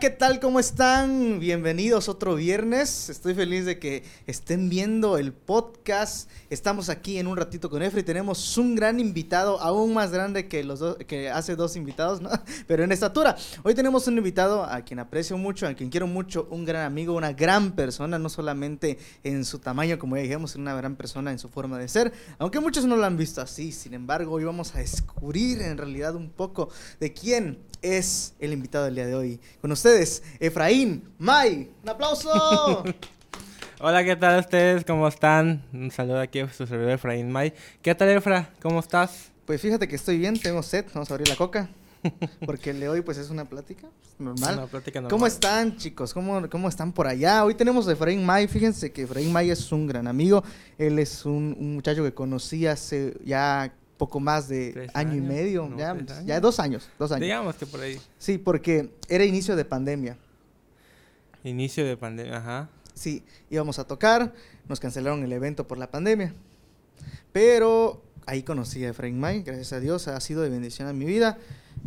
¿qué tal? ¿Cómo están? Bienvenidos otro viernes. Estoy feliz de que estén viendo el podcast. Estamos aquí en un ratito con Efra y tenemos un gran invitado, aún más grande que los dos, que hace dos invitados, ¿no? Pero en estatura. Hoy tenemos un invitado a quien aprecio mucho, a quien quiero mucho, un gran amigo, una gran persona, no solamente en su tamaño, como ya dijimos, una gran persona en su forma de ser, aunque muchos no lo han visto así. Sin embargo, hoy vamos a descubrir en realidad un poco de quién es el invitado del día de hoy. Con ustedes, Efraín May. ¡Un aplauso! Hola, ¿qué tal ustedes? ¿Cómo están? Un saludo aquí a su servidor Efraín May. ¿Qué tal, Efra? ¿Cómo estás? Pues fíjate que estoy bien, tengo sed. Vamos a abrir la coca. Porque el de hoy, pues es una plática normal. Una plática normal. ¿Cómo están, chicos? ¿Cómo, ¿Cómo están por allá? Hoy tenemos a Efraín May. Fíjense que Efraín May es un gran amigo. Él es un, un muchacho que conocí hace ya poco más de Tres año y medio, no, ya, ya dos años, dos años. Digamos que por ahí. Sí, porque era inicio de pandemia. Inicio de pandemia, ajá. Sí, íbamos a tocar, nos cancelaron el evento por la pandemia. Pero ahí conocí a Efraín May, gracias a Dios, ha sido de bendición en mi vida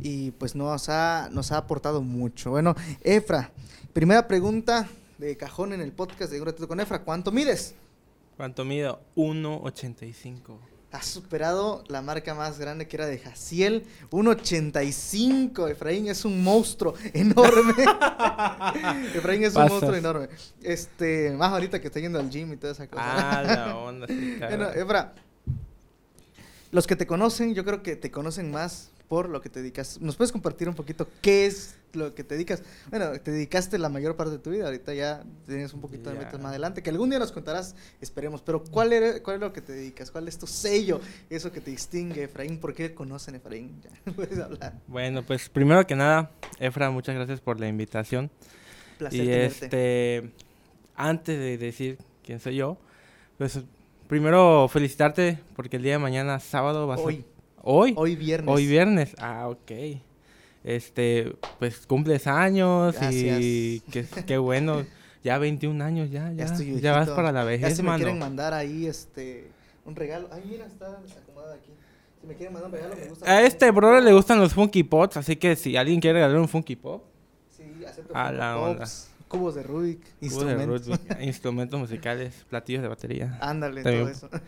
y pues nos ha, nos ha aportado mucho. Bueno, Efra, primera pregunta de cajón en el podcast de Un Ratito con Efra, ¿cuánto mides? ¿Cuánto mido? 1.85. Has superado la marca más grande que era de Jaciel, 1.85. Efraín es un monstruo enorme. Efraín es un monstruo enorme. Este, más ahorita que está yendo al gym y toda esa cosa. Ah, la onda, sí, Bueno, claro. Efra, los que te conocen, yo creo que te conocen más por lo que te dedicas. ¿Nos puedes compartir un poquito qué es lo que te dedicas? Bueno, te dedicaste la mayor parte de tu vida, ahorita ya tienes un poquito de metas más adelante, que algún día nos contarás, esperemos, pero ¿cuál, era, ¿cuál es lo que te dedicas? ¿Cuál es tu sello? Eso que te distingue, Efraín, ¿por qué conocen Efraín? Ya, puedes hablar. Bueno, pues primero que nada, Efra, muchas gracias por la invitación. Placer y tenerte. este, antes de decir quién soy yo, pues primero felicitarte porque el día de mañana, sábado, vas Hoy, a... ¿Hoy? hoy viernes. Hoy viernes. Ah, ok. Este, pues cumples años y qué, qué bueno. Ya 21 años, ya, Ya ya. Ya, vas para la Ya vejez, si me mano. quieren mandar ahí este un regalo. Ay, mira, está desacomodada aquí. Si me quieren mandar un regalo, me gusta. A este brother le gustan los Funky Pots, así que si alguien quiere regalar un Funky Pop, Sí, acepto A la Pops, cubos de Rubik, cubos de instrumentos. Rubik, instrumentos musicales, platillos de batería. Ándale, todo eso.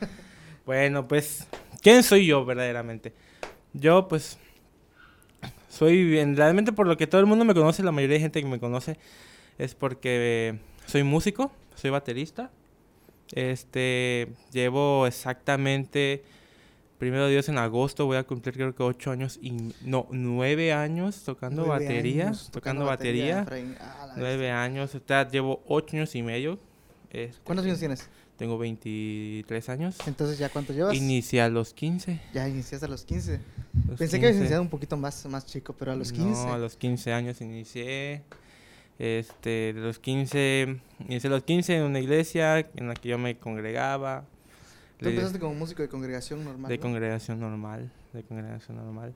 Bueno, pues, ¿quién soy yo verdaderamente? Yo, pues, soy bien, realmente por lo que todo el mundo me conoce, la mayoría de gente que me conoce, es porque soy músico, soy baterista. Este, llevo exactamente, primero Dios, en agosto voy a cumplir creo que ocho años y, no, nueve años tocando Nueve batería, años tocando batería. Efraín. Ah, Nueve años, o sea, llevo ocho años y medio. este, ¿Cuántos años tienes? Tengo 23 años. Entonces, ¿ya cuánto llevas? Inicié a los 15. ya iniciaste a los 15. los Pensé que habías 15. iniciado un poquito más, más chico, pero a los 15. No, a los 15 años inicié. Este, de los 15, inicié a los 15 en una iglesia en la que yo me congregaba. Tú empezaste como músico de congregación normal. de ¿no? congregación normal, de congregación normal.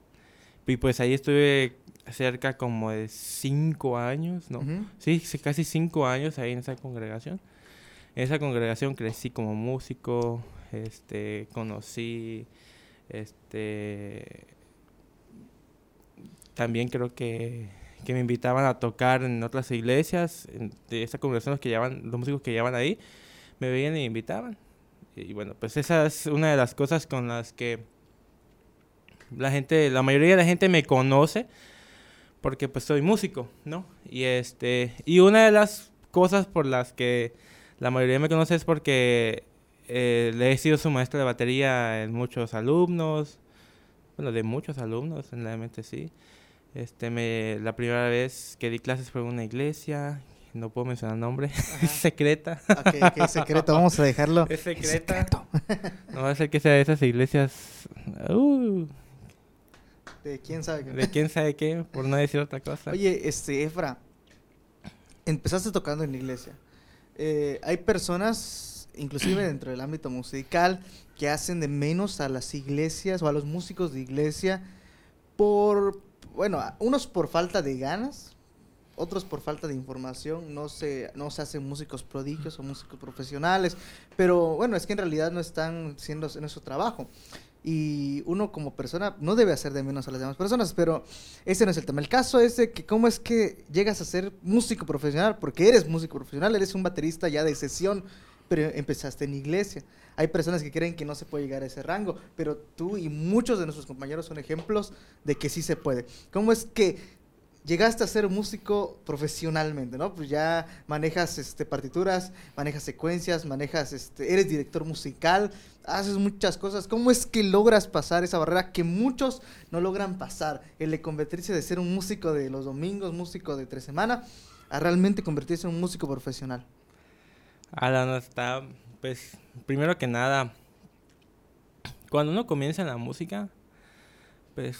Y pues ahí estuve cerca como de 5 años, ¿no? Ujú. Sí, sí, casi 5 años ahí en esa congregación. Esa congregación crecí como músico, este, conocí, este, también creo que, que me invitaban a tocar en otras iglesias, de esa congregación los que llevaban, los músicos que llevaban ahí, me veían y me invitaban. Y bueno, pues esa es una de las cosas con las que la gente, la mayoría de la gente me conoce porque pues soy músico, ¿no? Y este, y una de las cosas por las que la mayoría me conoce es porque eh, le he sido su maestra de batería en muchos alumnos, bueno, de muchos alumnos, realmente sí. Este, me, la primera vez que di clases fue en una iglesia, no puedo mencionar nombre, Ajá. es secreta. Ok, ok, secreto, vamos a dejarlo. Es secreta. No va a ser que sea de esas iglesias, uh, De quién sabe qué. de quién sabe qué, por no decir otra cosa. Oye, este, Efra, empezaste tocando en la iglesia. Eh, hay personas, inclusive dentro del ámbito musical, que hacen de menos a las iglesias o a los músicos de iglesia por, bueno, unos por falta de ganas, otros por falta de información, no se, no se hacen músicos prodigios o músicos profesionales, pero bueno, es que en realidad no están siendo en su trabajo. Y uno como persona no debe hacer de menos a las demás personas, pero ese no es el tema. El caso es de que cómo es que llegas a ser músico profesional, porque eres músico profesional, eres un baterista ya de sesión, pero empezaste en iglesia. Hay personas que creen que no se puede llegar a ese rango, pero tú y muchos de nuestros compañeros son ejemplos de que sí se puede. ¿Cómo es que llegaste a ser músico profesionalmente, ¿no? Pues ya manejas este, partituras, manejas secuencias, manejas, este, eres director musical, haces muchas cosas. ¿Cómo es que logras pasar esa barrera que muchos no logran pasar? El de convertirse de ser un músico de los domingos, músico de tres semanas, a realmente convertirse en un músico profesional. Alan, está, pues, primero que nada, cuando uno comienza en la música, pues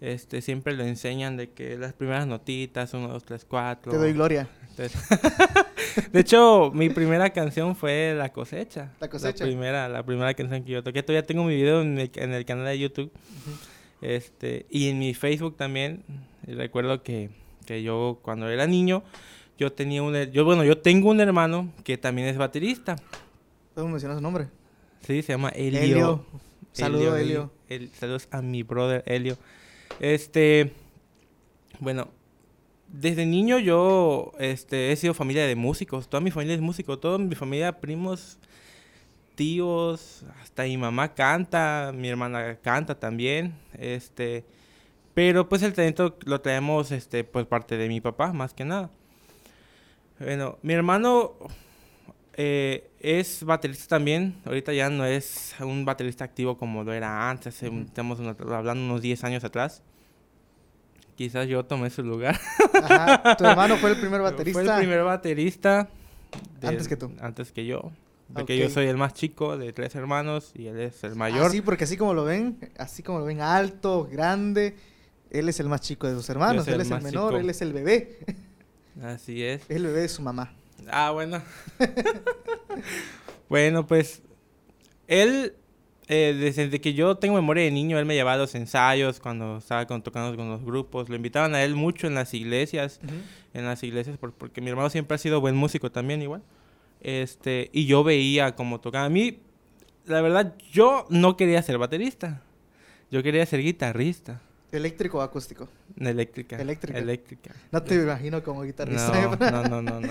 este, siempre le enseñan de que las primeras notitas, 1, 2, 3, 4. Te doy gloria. de hecho, mi primera canción fue La cosecha. La cosecha. La primera, la primera canción que yo toqué. Todavía tengo mi video en el, canal de YouTube. este, y en mi Facebook también. recuerdo que, que, yo, cuando era niño, yo tenía un... Yo, bueno, yo tengo un hermano que también es baterista. ¿Cómo mencionas su nombre? Sí, se llama Elio. Elio. Saludos, Elio. saludos a mi brother Elio. Este, bueno, desde niño yo este, he sido familia de músicos, toda mi familia es músico, toda mi familia, primos, tíos, hasta mi mamá canta, mi hermana canta también, este, pero pues el talento lo traemos este, por parte de mi papá, más que nada. Bueno, mi hermano eh, es baterista también. Ahorita ya no es un baterista activo como lo era antes. Estamos hablando unos 10 años atrás. Quizás yo tomé su lugar. Ajá. Tu hermano fue el primer baterista. Fue el primer baterista. antes que tú. Antes que yo. Porque yo soy el más chico de tres hermanos y él es el mayor. sí, porque así como lo ven, así como lo ven alto, grande, él es el más chico de sus hermanos, él es el menor, él es el bebé. Así es. Es el bebé de su mamá. Ah, bueno. bueno, pues él, eh, desde que yo tengo memoria de niño, él me llevaba a los ensayos cuando estaba tocando con los grupos. Lo invitaban a él mucho en las iglesias, en las iglesias, porque mi hermano siempre ha sido buen músico también igual. Este, y yo veía cómo tocaba. A mí, la verdad, yo no quería ser baterista. Yo quería ser guitarrista. ¿Eléctrico o acústico? Eléctrica. Eléctrica. Eléctrica. No te imagino como guitarrista. No, no, no, no,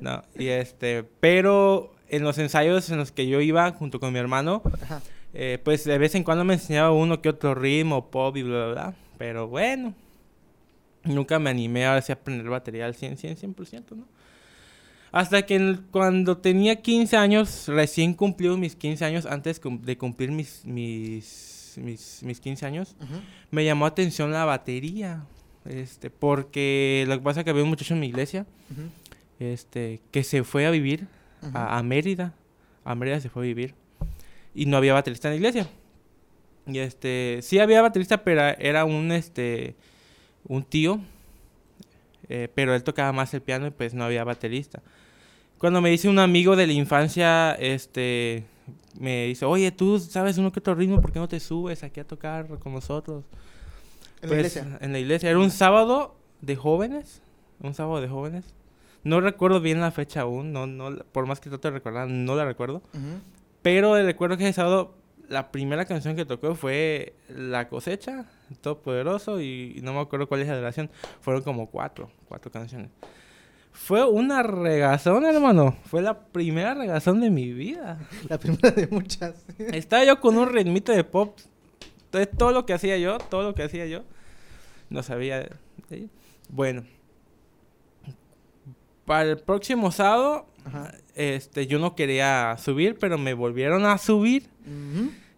no. y este, pero en los ensayos en los que yo iba junto con mi hermano, eh, pues de vez en cuando me enseñaba uno que otro ritmo, pop y bla, bla, bla. Pero bueno, nunca me animé a aprender batería al 100, 100, 100%, ¿no? Hasta que cuando tenía 15 años, recién cumplí mis 15 años, antes de cumplir mis, mis mis, mis 15 años, me llamó atención la batería. Este, porque lo que pasa es que había un muchacho en mi iglesia este, que se fue a vivir a, Mérida. A Mérida se fue a vivir. Y no había baterista en la iglesia. Y este, sí había baterista, pero era un, este, un tío. Eh, pero él tocaba más el piano y pues no había baterista. Cuando me dice un amigo de la infancia, este, me dice, oye, tú sabes uno que otro ritmo, ¿por qué no te subes aquí a tocar con nosotros? ¿En la pues, iglesia? En la iglesia. Era un sábado de jóvenes. Un sábado de jóvenes. No recuerdo bien la fecha aún. No, no, por más que trato de recordar, no la recuerdo. Pero recuerdo que ese sábado la primera canción que tocó fue La cosecha, Todopoderoso, y, y no me acuerdo cuál es la duración. Fueron como cuatro, cuatro canciones. Fue una regazón, hermano. Fue la primera regazón de mi vida. La primera de muchas. Estaba yo con un ritmito de pop. Entonces, todo lo que hacía yo, todo lo que hacía yo, no sabía. Bueno. Para el próximo sábado, este, yo no quería subir, pero me volvieron a subir.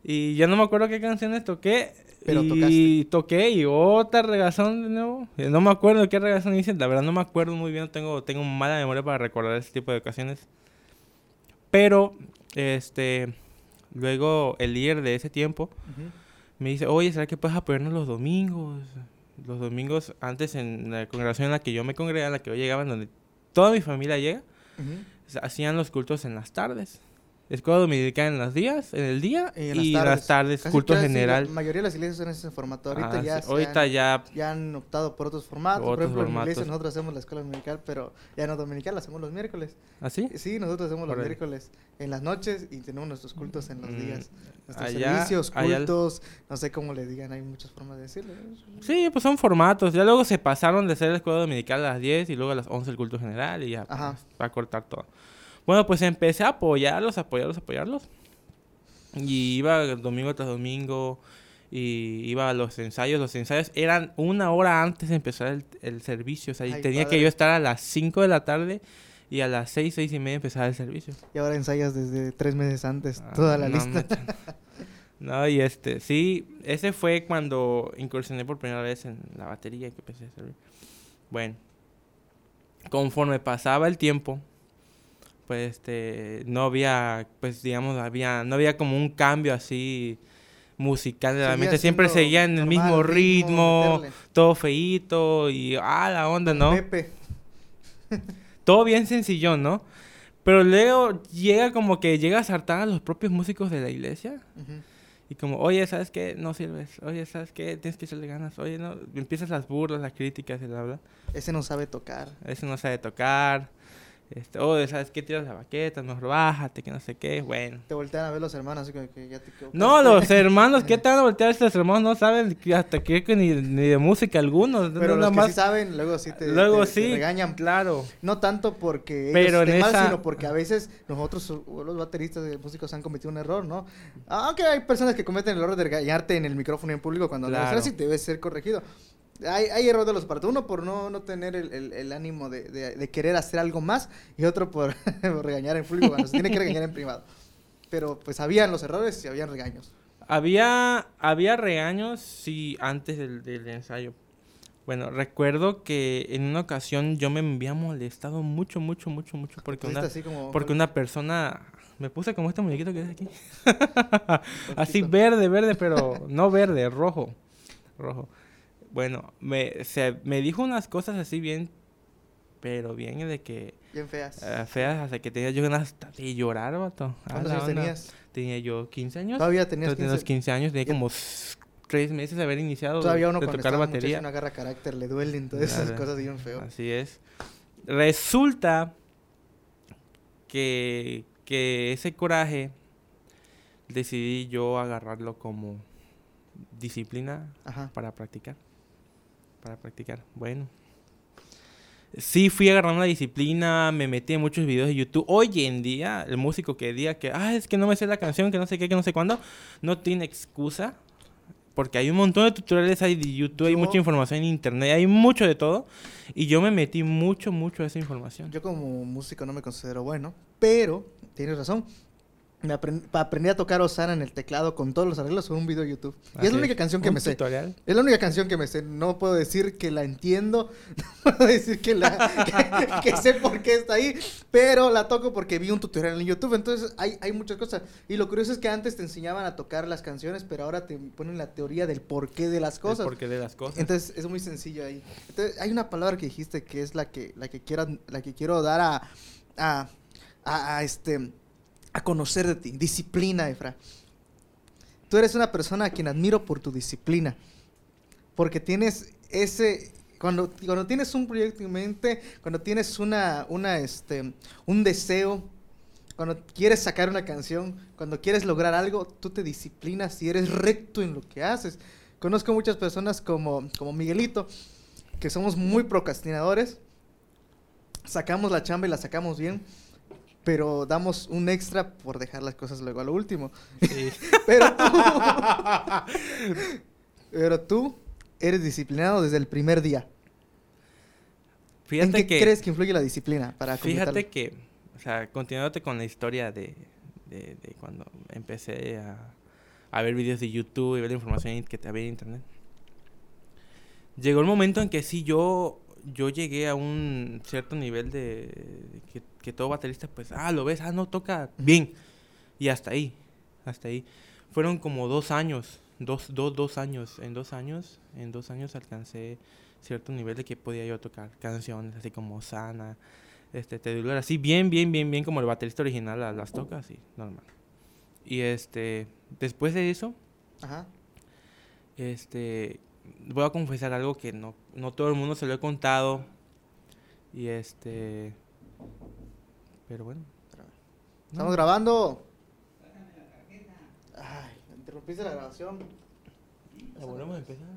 Y ya no me acuerdo qué canciones toqué. Pero y toqué y otra regazón de nuevo. Eh, no me acuerdo qué regazón hice. La verdad no me acuerdo muy bien. Tengo, tengo mala memoria para recordar ese tipo de ocasiones. Pero, este... Luego el líder de ese tiempo me dice, oye, ¿será que puedes apoyarnos los domingos? Los domingos, antes en la congregación en la que yo me congregaba, en la que yo llegaba, en donde toda mi familia llega, hacían los cultos en las tardes. Escuela dominical en los días, en el día Y en las las tardes, Casi culto general. La mayoría de las iglesias son ese formato. Ahorita Ah, ya, sí, ahorita han, ya ya han optado por otros formatos. por ejemplo, en mi iglesia nosotros hacemos la escuela dominical, pero ya no dominical, la hacemos los miércoles. así. Sí, nosotros hacemos los miércoles en las noches y tenemos nuestros cultos en los Mm, días. Nuestros allá- servicios, allá- cultos, no sé cómo le digan, hay muchas formas de decirlo. Sí, pues son formatos. Ya luego se pasaron de ser la escuela dominical a las 10 y luego a las 11 el culto general y ya pues, va a cortar todo. Bueno, pues empecé a apoyarlos, apoyarlos, apoyarlos. Y iba domingo tras domingo y iba a los ensayos. Los ensayos eran una hora antes de empezar el, el servicio. O sea, y Ay, tenía que padre. yo estar a las 5 de la tarde y a las 6, 6 y media empezar el servicio. Y ahora ensayas desde tres meses antes Ah, toda la no, lista. No, y este, sí, ese fue cuando incursioné por primera vez en la batería que empecé a servir. Bueno, conforme pasaba el tiempo, pues este, no había, pues digamos, había, no había como un cambio así musical de la mente, siempre seguía en el mismo ritmo, todo feíto y, ah, la onda, ¿no? Pepe. Todo bien sencillo, ¿no? Pero luego llega como que llega a sartar a los propios músicos de la iglesia. Y como, oye, ¿sabes qué? No sirves. Oye, ¿sabes qué? Tienes que echarle ganas. Oye, no. Empiezas las burlas, las críticas y bla, bla. Ese no sabe tocar. Ese no sabe tocar. Este, oye, ¿sabes qué? Tiras la baqueta, mejor bájate, que no sé qué. Bueno. Te voltean a ver los hermanos así que ya te. No, los hermanos, ¿qué te van a voltear estos hermanos? No saben que hasta que que ni, ni de música algunos. Pero nada los que más. sí saben, luego sí te, Luego te- te sí, regañan. claro. No tanto porque Pero ellos en mal, sino porque a veces nosotros, los bateristas de músicos, han cometido un error, ¿no? Aunque hay personas que cometen el error de regañarte en el micrófono en público cuando Claro. lo haces y debe ser corregido. Hay, hay error de los partes. Uno por no, no tener el, el- el ánimo de, de- de querer hacer algo más y otro por, por regañar en público cuando se tiene que regañar en privado. Pero pues habían los errores y habían regaños. Había, había regaños, sí, antes del, del ensayo. Bueno, recuerdo que en una ocasión yo me había molestado mucho, mucho, mucho, mucho porque una, así como... porque una persona me puse como este muñequito que ves aquí. así verde, verde, pero no verde, rojo. Rojo. Bueno, me, se, me dijo unas cosas así bien, pero bien de que Bien feas. eh, feas, hasta que tenía yo ganas hasta de llorar, vato. ¿Cuántos años tenías? Tenía yo 15 años. Todavía tenías Entonces, tenía los 15. 15 años, tenía como tres meses de haber iniciado Todavía uno de cuando tocar batería. no agarra carácter, le duelen todas esas cosas bien feo. Así es. Resulta que, que ese coraje decidí yo agarrarlo como disciplina Ajá. para practicar. Para practicar. Bueno. Sí, fui agarrando la disciplina, me metí en muchos videos de YouTube. Hoy en día, el músico que diga que, ah, es que no me sé la canción, que no sé qué, que no sé cuándo, no tiene excusa. Porque hay un montón de tutoriales hay de YouTube, hay Yo- mucha información en internet, hay mucho de todo. Y yo me metí mucho, mucho a esa información. Yo como músico no me considero bueno, pero tienes razón. Me aprend- aprendí a tocar Osana en el teclado con todos los arreglos con un video de YouTube. Y es la única canción que me sé. tutorial. Es la única canción que me sé. No puedo decir que la entiendo. No puedo decir que, la, que, que sé por qué está ahí. Pero la toco porque vi un tutorial en YouTube. Entonces hay, hay muchas cosas. Y lo curioso es que antes te enseñaban a tocar las canciones, pero ahora te ponen la teoría del porqué de las cosas. Porque de las cosas. Entonces es muy sencillo ahí. Entonces hay una palabra que dijiste que es la que la que quiero la que quiero dar a a, a- a, este a conocer de ti, disciplina, Efra. Tú eres una persona a quien admiro por tu disciplina. Porque tienes ese cuando, cuando tienes un proyecto en mente, cuando tienes una una este un deseo cuando quieres sacar una canción, cuando quieres lograr algo, tú te disciplinas y eres recto en lo que haces. Conozco muchas personas como, como Miguelito, que somos muy procrastinadores. Sacamos la chamba y la sacamos bien, pero damos un extra por dejar las cosas luego a lo último. Sí. Pero tú, pero tú eres disciplinado desde el primer día. ¿En Fíjate qué que. crees que influye la disciplina para Fíjate que, o sea, continuándote con la historia de, de, de cuando empecé a, a ver videos de YouTube y ver la información que había en internet. Llegó el momento en que sí yo, yo llegué a un cierto nivel de, que, que todo baterista, pues, ah, lo ves, ah, no, toca bien. Y hasta ahí, hasta ahí. Fueron como dos años, dos, dos, dos años. En dos años, en dos años alcancé cierto nivel de que podía yo tocar canciones así como Sana, Este, te diluyes así bien, bien, bien, bien como el baterista original las, las toca, así, normal. Y este, después de eso, Ajá. este, voy a confesar algo que no, no todo el mundo se lo he contado. Y este, pero bueno. Estamos grabando. Ay, interrumpiste la grabación. La volvemos a empezar.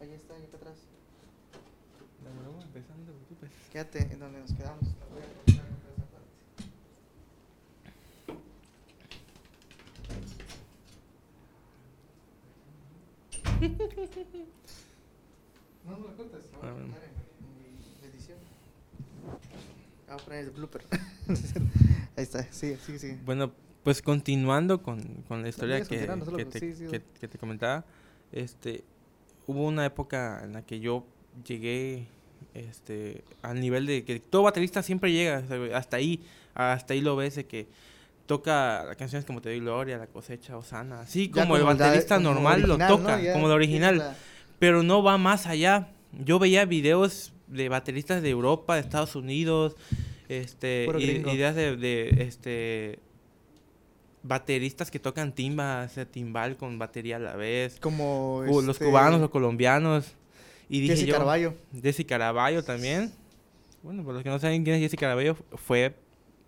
Ahí está, ahí está atrás. La volvemos a empezar, no te preocupes. Quédate en donde nos quedamos. Voy a cortar esa parte. No, no la cortas. a Ah, bueno. en mi edición. Ah, poner el blooper. Ahí está, sigue, sigue, sigue. Bueno, pues continuando con, con la historia que, que, te, sí, sí. que- que te comentaba, este, hubo una época en la que yo llegué este, al nivel de que todo baterista siempre llega, hasta ahí, hasta ahí lo ves de que toca canciones como Te doy gloria, La cosecha, Osana, así como el la- baterista normal original, lo ¿no? toca, Ya como tiene original, la- pero no va más allá. Yo veía videos de bateristas de Europa, de Estados Unidos, este, ideas de, de, este bateristas que tocan timba, o sea, timbal con batería a la vez, Como los este, cubanos, los colombianos. Y dije Jesse yo, Carballo. Jesse Caraballo también. Bueno, por los que no saben quién es Jesse Caraballo, fue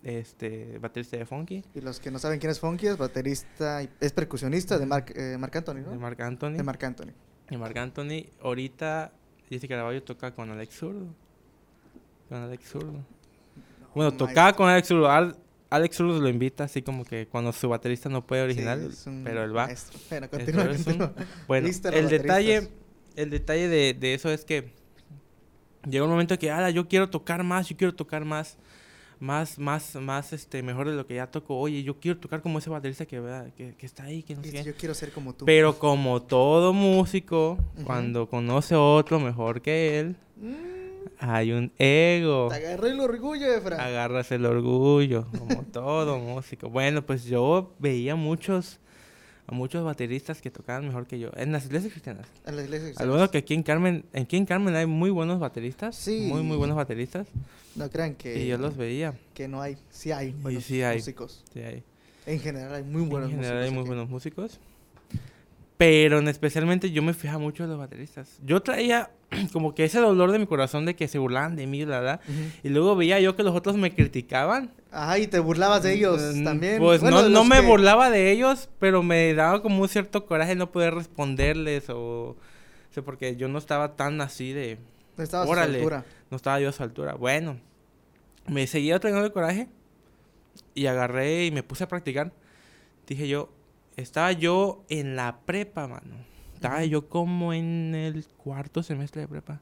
este baterista de Funky, Y los que no saben quién es Funky es baterista, es percusionista de Mark, eh, Marc Anthony, ¿no? de Marc Anthony. De Marc Anthony. Y Marc Anthony, ahorita Jesse Caraballo toca con Alex Zurdo. Con Alex Zurdo. Bueno, No, tocaba con Alex Zurdo. Al- Alex Zurdo lo invita así como que cuando su baterista no puede original, Sí, pero él va. maestro. Bueno, continúa, es un- continúa. Bueno, el detalle, el detalle de, de eso es que llega un momento que, ala, yo quiero tocar más, yo quiero tocar más, más, más, más, este, mejor de lo que ya toco. Oye, yo quiero tocar como ese baterista que, ¿verdad? que, que está ahí, que no sé qué. Yo quiero ser como tú. Pero como todo músico, cuando conoce a otro mejor que él, Mm, hay un ego. te agarré el orgullo, Efra. Agarras el orgullo, como todo músico. Bueno, pues yo veía muchos, a muchos bateristas que tocaban mejor que yo. En las iglesias cristianas. En la iglesia Al cristiana. menos que aquí en Carmen, en Carmen hay muy buenos bateristas. Sí. Muy, muy buenos bateristas. No crean que, Y yo los veía. que no hay. Sí hay Y sí hay. músicos. Sí, hay. En general hay muy buenos en general hay músicos muy aquí. buenos músicos. Pero en especialmente yo me fijaba mucho en los bateristas. Yo traía como que ese dolor de mi corazón de que se burlaban de mí, la verdad. Y luego veía yo que los otros me criticaban. Ajá, y te burlabas de ellos Mm, también. Pues Bueno, no, no me que- burlaba de ellos, pero me daba como un cierto coraje no poder responderles o... o sea, porque yo no estaba tan así de... No estabas a su altura. No estaba yo a su altura. Bueno, me seguía teniendo el coraje y agarré y me puse a practicar. Dije yo, estaba yo en la prepa, mano. Estaba yo como en el cuarto semestre de prepa.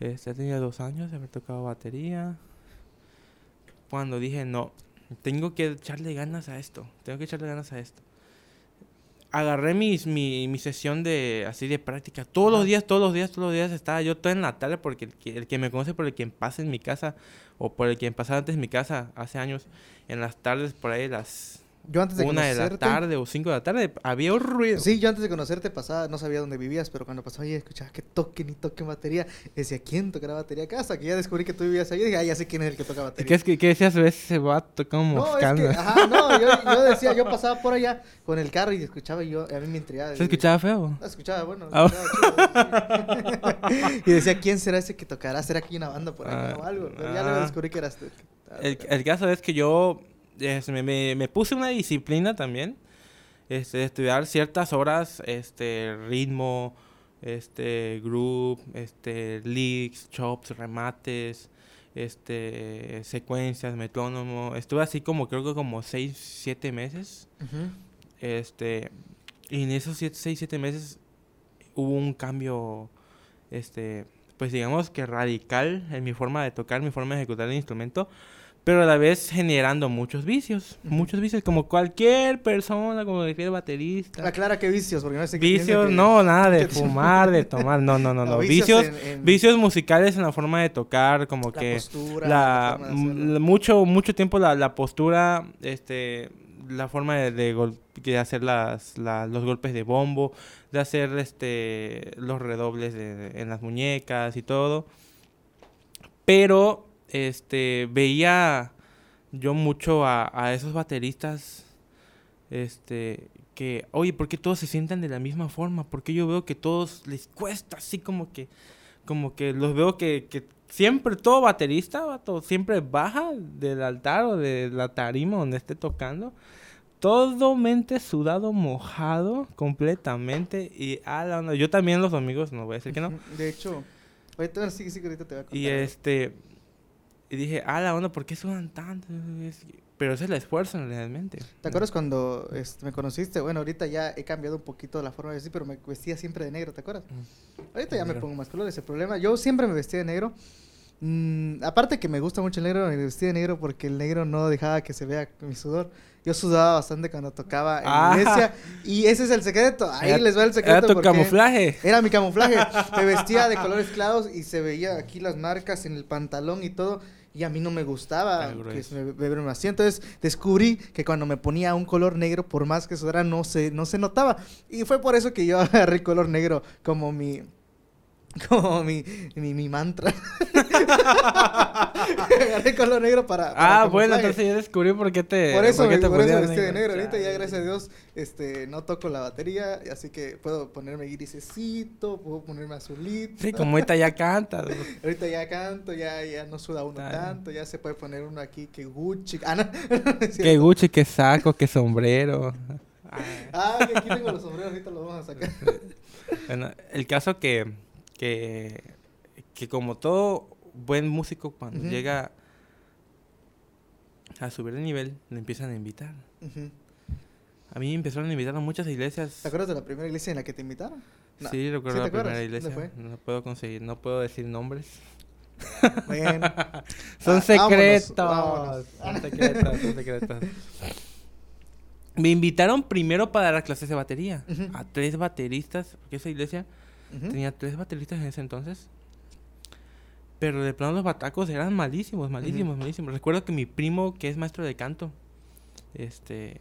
Este, tenía dos años haber tocado batería. Cuando dije, no, tengo que echarle ganas a esto. Tengo que echarle ganas a esto. Agarré mis, mi, mi sesión de así de práctica. Todos los días, todos los días, todos los días estaba yo todo en la tarde porque el que, el que me conoce por el quien pasa en mi casa o por el quien pasaba antes en mi casa hace años, en las tardes por ahí las Yo antes de una de conocerte. la tarde o cinco de la tarde había un ruido. Sí, yo antes de conocerte pasaba, no sabía dónde vivías, pero cuando pasaba ahí escuchaba que toquen y toquen batería. Decía, ¿quién tocará batería acá? Hasta que ya descubrí que tú vivías ahí. Dije, ah, ya sé quién es el que toca ¿Y batería. qué, es que, qué decías? ¿Ves ese vato como No, es que, ajá, no, yo, yo decía, yo pasaba por allá con el carro y escuchaba y yo, a mí me intrigaba. ¿Se escuchaba feo? Ah, escuchaba, bueno. Ah. escuchaba chido, sí. y decía, ¿quién será ese que tocará? ¿Será que hay una banda por acá Ah, o algo? Pero ya luego ah. descubrí que eras tú. El, el caso es que yo este, me, me- me puse una disciplina también. Este, estudiar ciertas horas, este, ritmo, este, group, este, leaks, chops, remates, este, secuencias, metrónomo. Estuve así como, creo que como 6, 7 meses. Este, y en esos 6, 7 meses hubo un cambio, este, pues digamos que radical en mi forma de tocar, mi forma de ejecutar el instrumento, pero a la vez generando muchos vicios, muchos vicios, como cualquier persona, como cualquier baterista. Aclara qué vicios, porque no sé qué Vicios, que- no, nada de que- fumar, de tomar, no, no, no, No, no. vicios Vicios, en- en- vicios musicales en la forma de tocar, como la que postura, la, forma de mucho mucho tiempo la, la postura este la forma de, de, de hacer las, la- los golpes de bombo de hacer este los redobles de- en las muñecas y todo pero este, veía yo mucho a, a esos bateristas, este, que, oye, ¿por qué todos se sientan de la misma forma? Porque yo veo que todos les cuesta así como que, como que los veo que, que siempre todo baterista, vato, siempre baja del altar o de la tarima donde esté tocando. Todo mente sudado, mojado completamente. Y a la onda, Yo también los domingos, no voy a decir que no. De hecho, ahorita sí, sí, que ahorita te voy a contar. Y este. Y dije, ah, la onda, ¿por qué sudan tanto? Pero ese es el esfuerzo realmente. ¿Te acuerdas cuando este, me conociste? Bueno, ahorita ya he cambiado un poquito la forma de vestir, pero me vestía siempre de negro, ¿te acuerdas? Ahorita ya me pongo más colores. El problema, yo siempre me vestía de negro. Mm, aparte que me gusta mucho el negro, me vestía de negro porque el negro no dejaba que se vea mi sudor. Yo sudaba bastante cuando tocaba en Ah. iglesia. Y ese es el secreto. Ahí Era- les va el secreto. Era tu camuflaje. Era mi camuflaje. Me vestía de colores claros y se veía aquí las marcas en el pantalón y todo. Y a mí no me gustaba que se me verme así. Entonces descubrí que cuando me ponía un color negro, por más que sudara, no se, no se notaba. Y fue por eso que yo agarré el color negro como mi. Como mi, mi, mi mantra. agarré color negro para. para Ah, bueno, entonces ya descubrí por qué te. Por eso, por qué te por eso vestí de negro. Ahorita ya, gracias a Dios, este, no toco la batería, así que puedo ponerme grisecito, puedo ponerme azulito. Sí, como ahorita ya cantas. Ahorita ya canto, ya, ya no suda uno tanto, ya se puede poner uno aquí que Gucci. Ah, no, cierto. Gucci, qué saco, qué sombrero. Ah, que aquí tengo los sombreros, ahorita los vamos a sacar. Bueno, el caso que, que, que como todo buen músico, cuando llega a subir de nivel, le empiezan a invitar. A mí me empezaron a invitar a muchas iglesias. ¿Te acuerdas de la primera iglesia en la que te invitaron? No. Sí, recuerdo ¿Sí la primera ¿Dónde iglesia. fue? No puedo conseguir, no puedo decir nombres. Bueno, Son Ah, secretos. vámonos, Son secretos, son secretos. Me invitaron primero para dar clases de batería. A tres bateristas. Porque esa iglesia ujú. tenía tres bateristas en ese entonces. Pero de plano los batacos eran malísimos, malísimos, malísimos. Recuerdo que mi primo, que es maestro de canto, este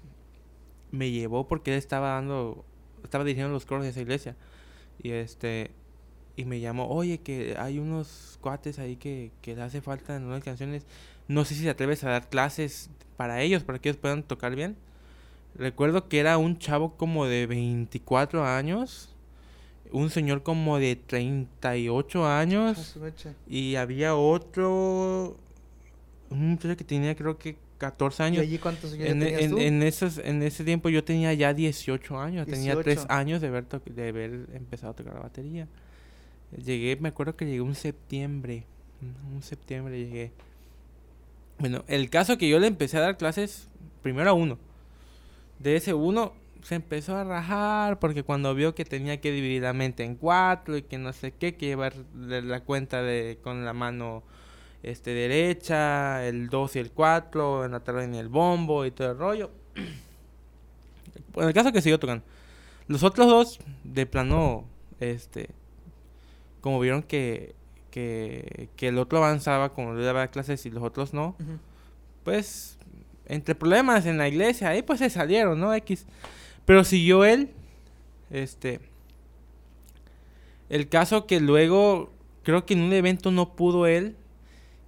me llevó porque él estaba dando, estaba dirigiendo los coros de esa iglesia. Y este y me llamó, oye, que hay unos cuates ahí que, que le hace falta en unas canciones. No sé si te atreves a dar clases para ellos, para que ellos puedan tocar bien. Recuerdo que era un chavo como de 24 años, un señor como de 38 Ah, años mecha. y había otro, un muchacho que tenía creo que 14 ¿Y años. allí cuántos años En, tenías en- tú? en esos, en ese tiempo yo tenía ya 18 años, tenía 3 18. años de haber, de haber empezado a tocar la batería. Llegué, me acuerdo que llegué un septiembre, un septiembre llegué. Bueno, el caso que yo le empecé a dar clases, primero a uno. De ese uno se empezó a rajar porque cuando vio que tenía que dividir la mente en cuatro y que no sé qué, que llevar la cuenta de con la mano este derecha, el 2 y el 4, en la tarde en el bombo y todo el rollo. Bueno, el caso que siguió tocando. Los otros dos, de plano, este, como vieron que, que, que el otro avanzaba, como le daba clases y los otros no, pues entre problemas en la iglesia, ahí pues se salieron, ¿no? X. Pero siguió él, este, el caso que luego, creo que en un evento no pudo él,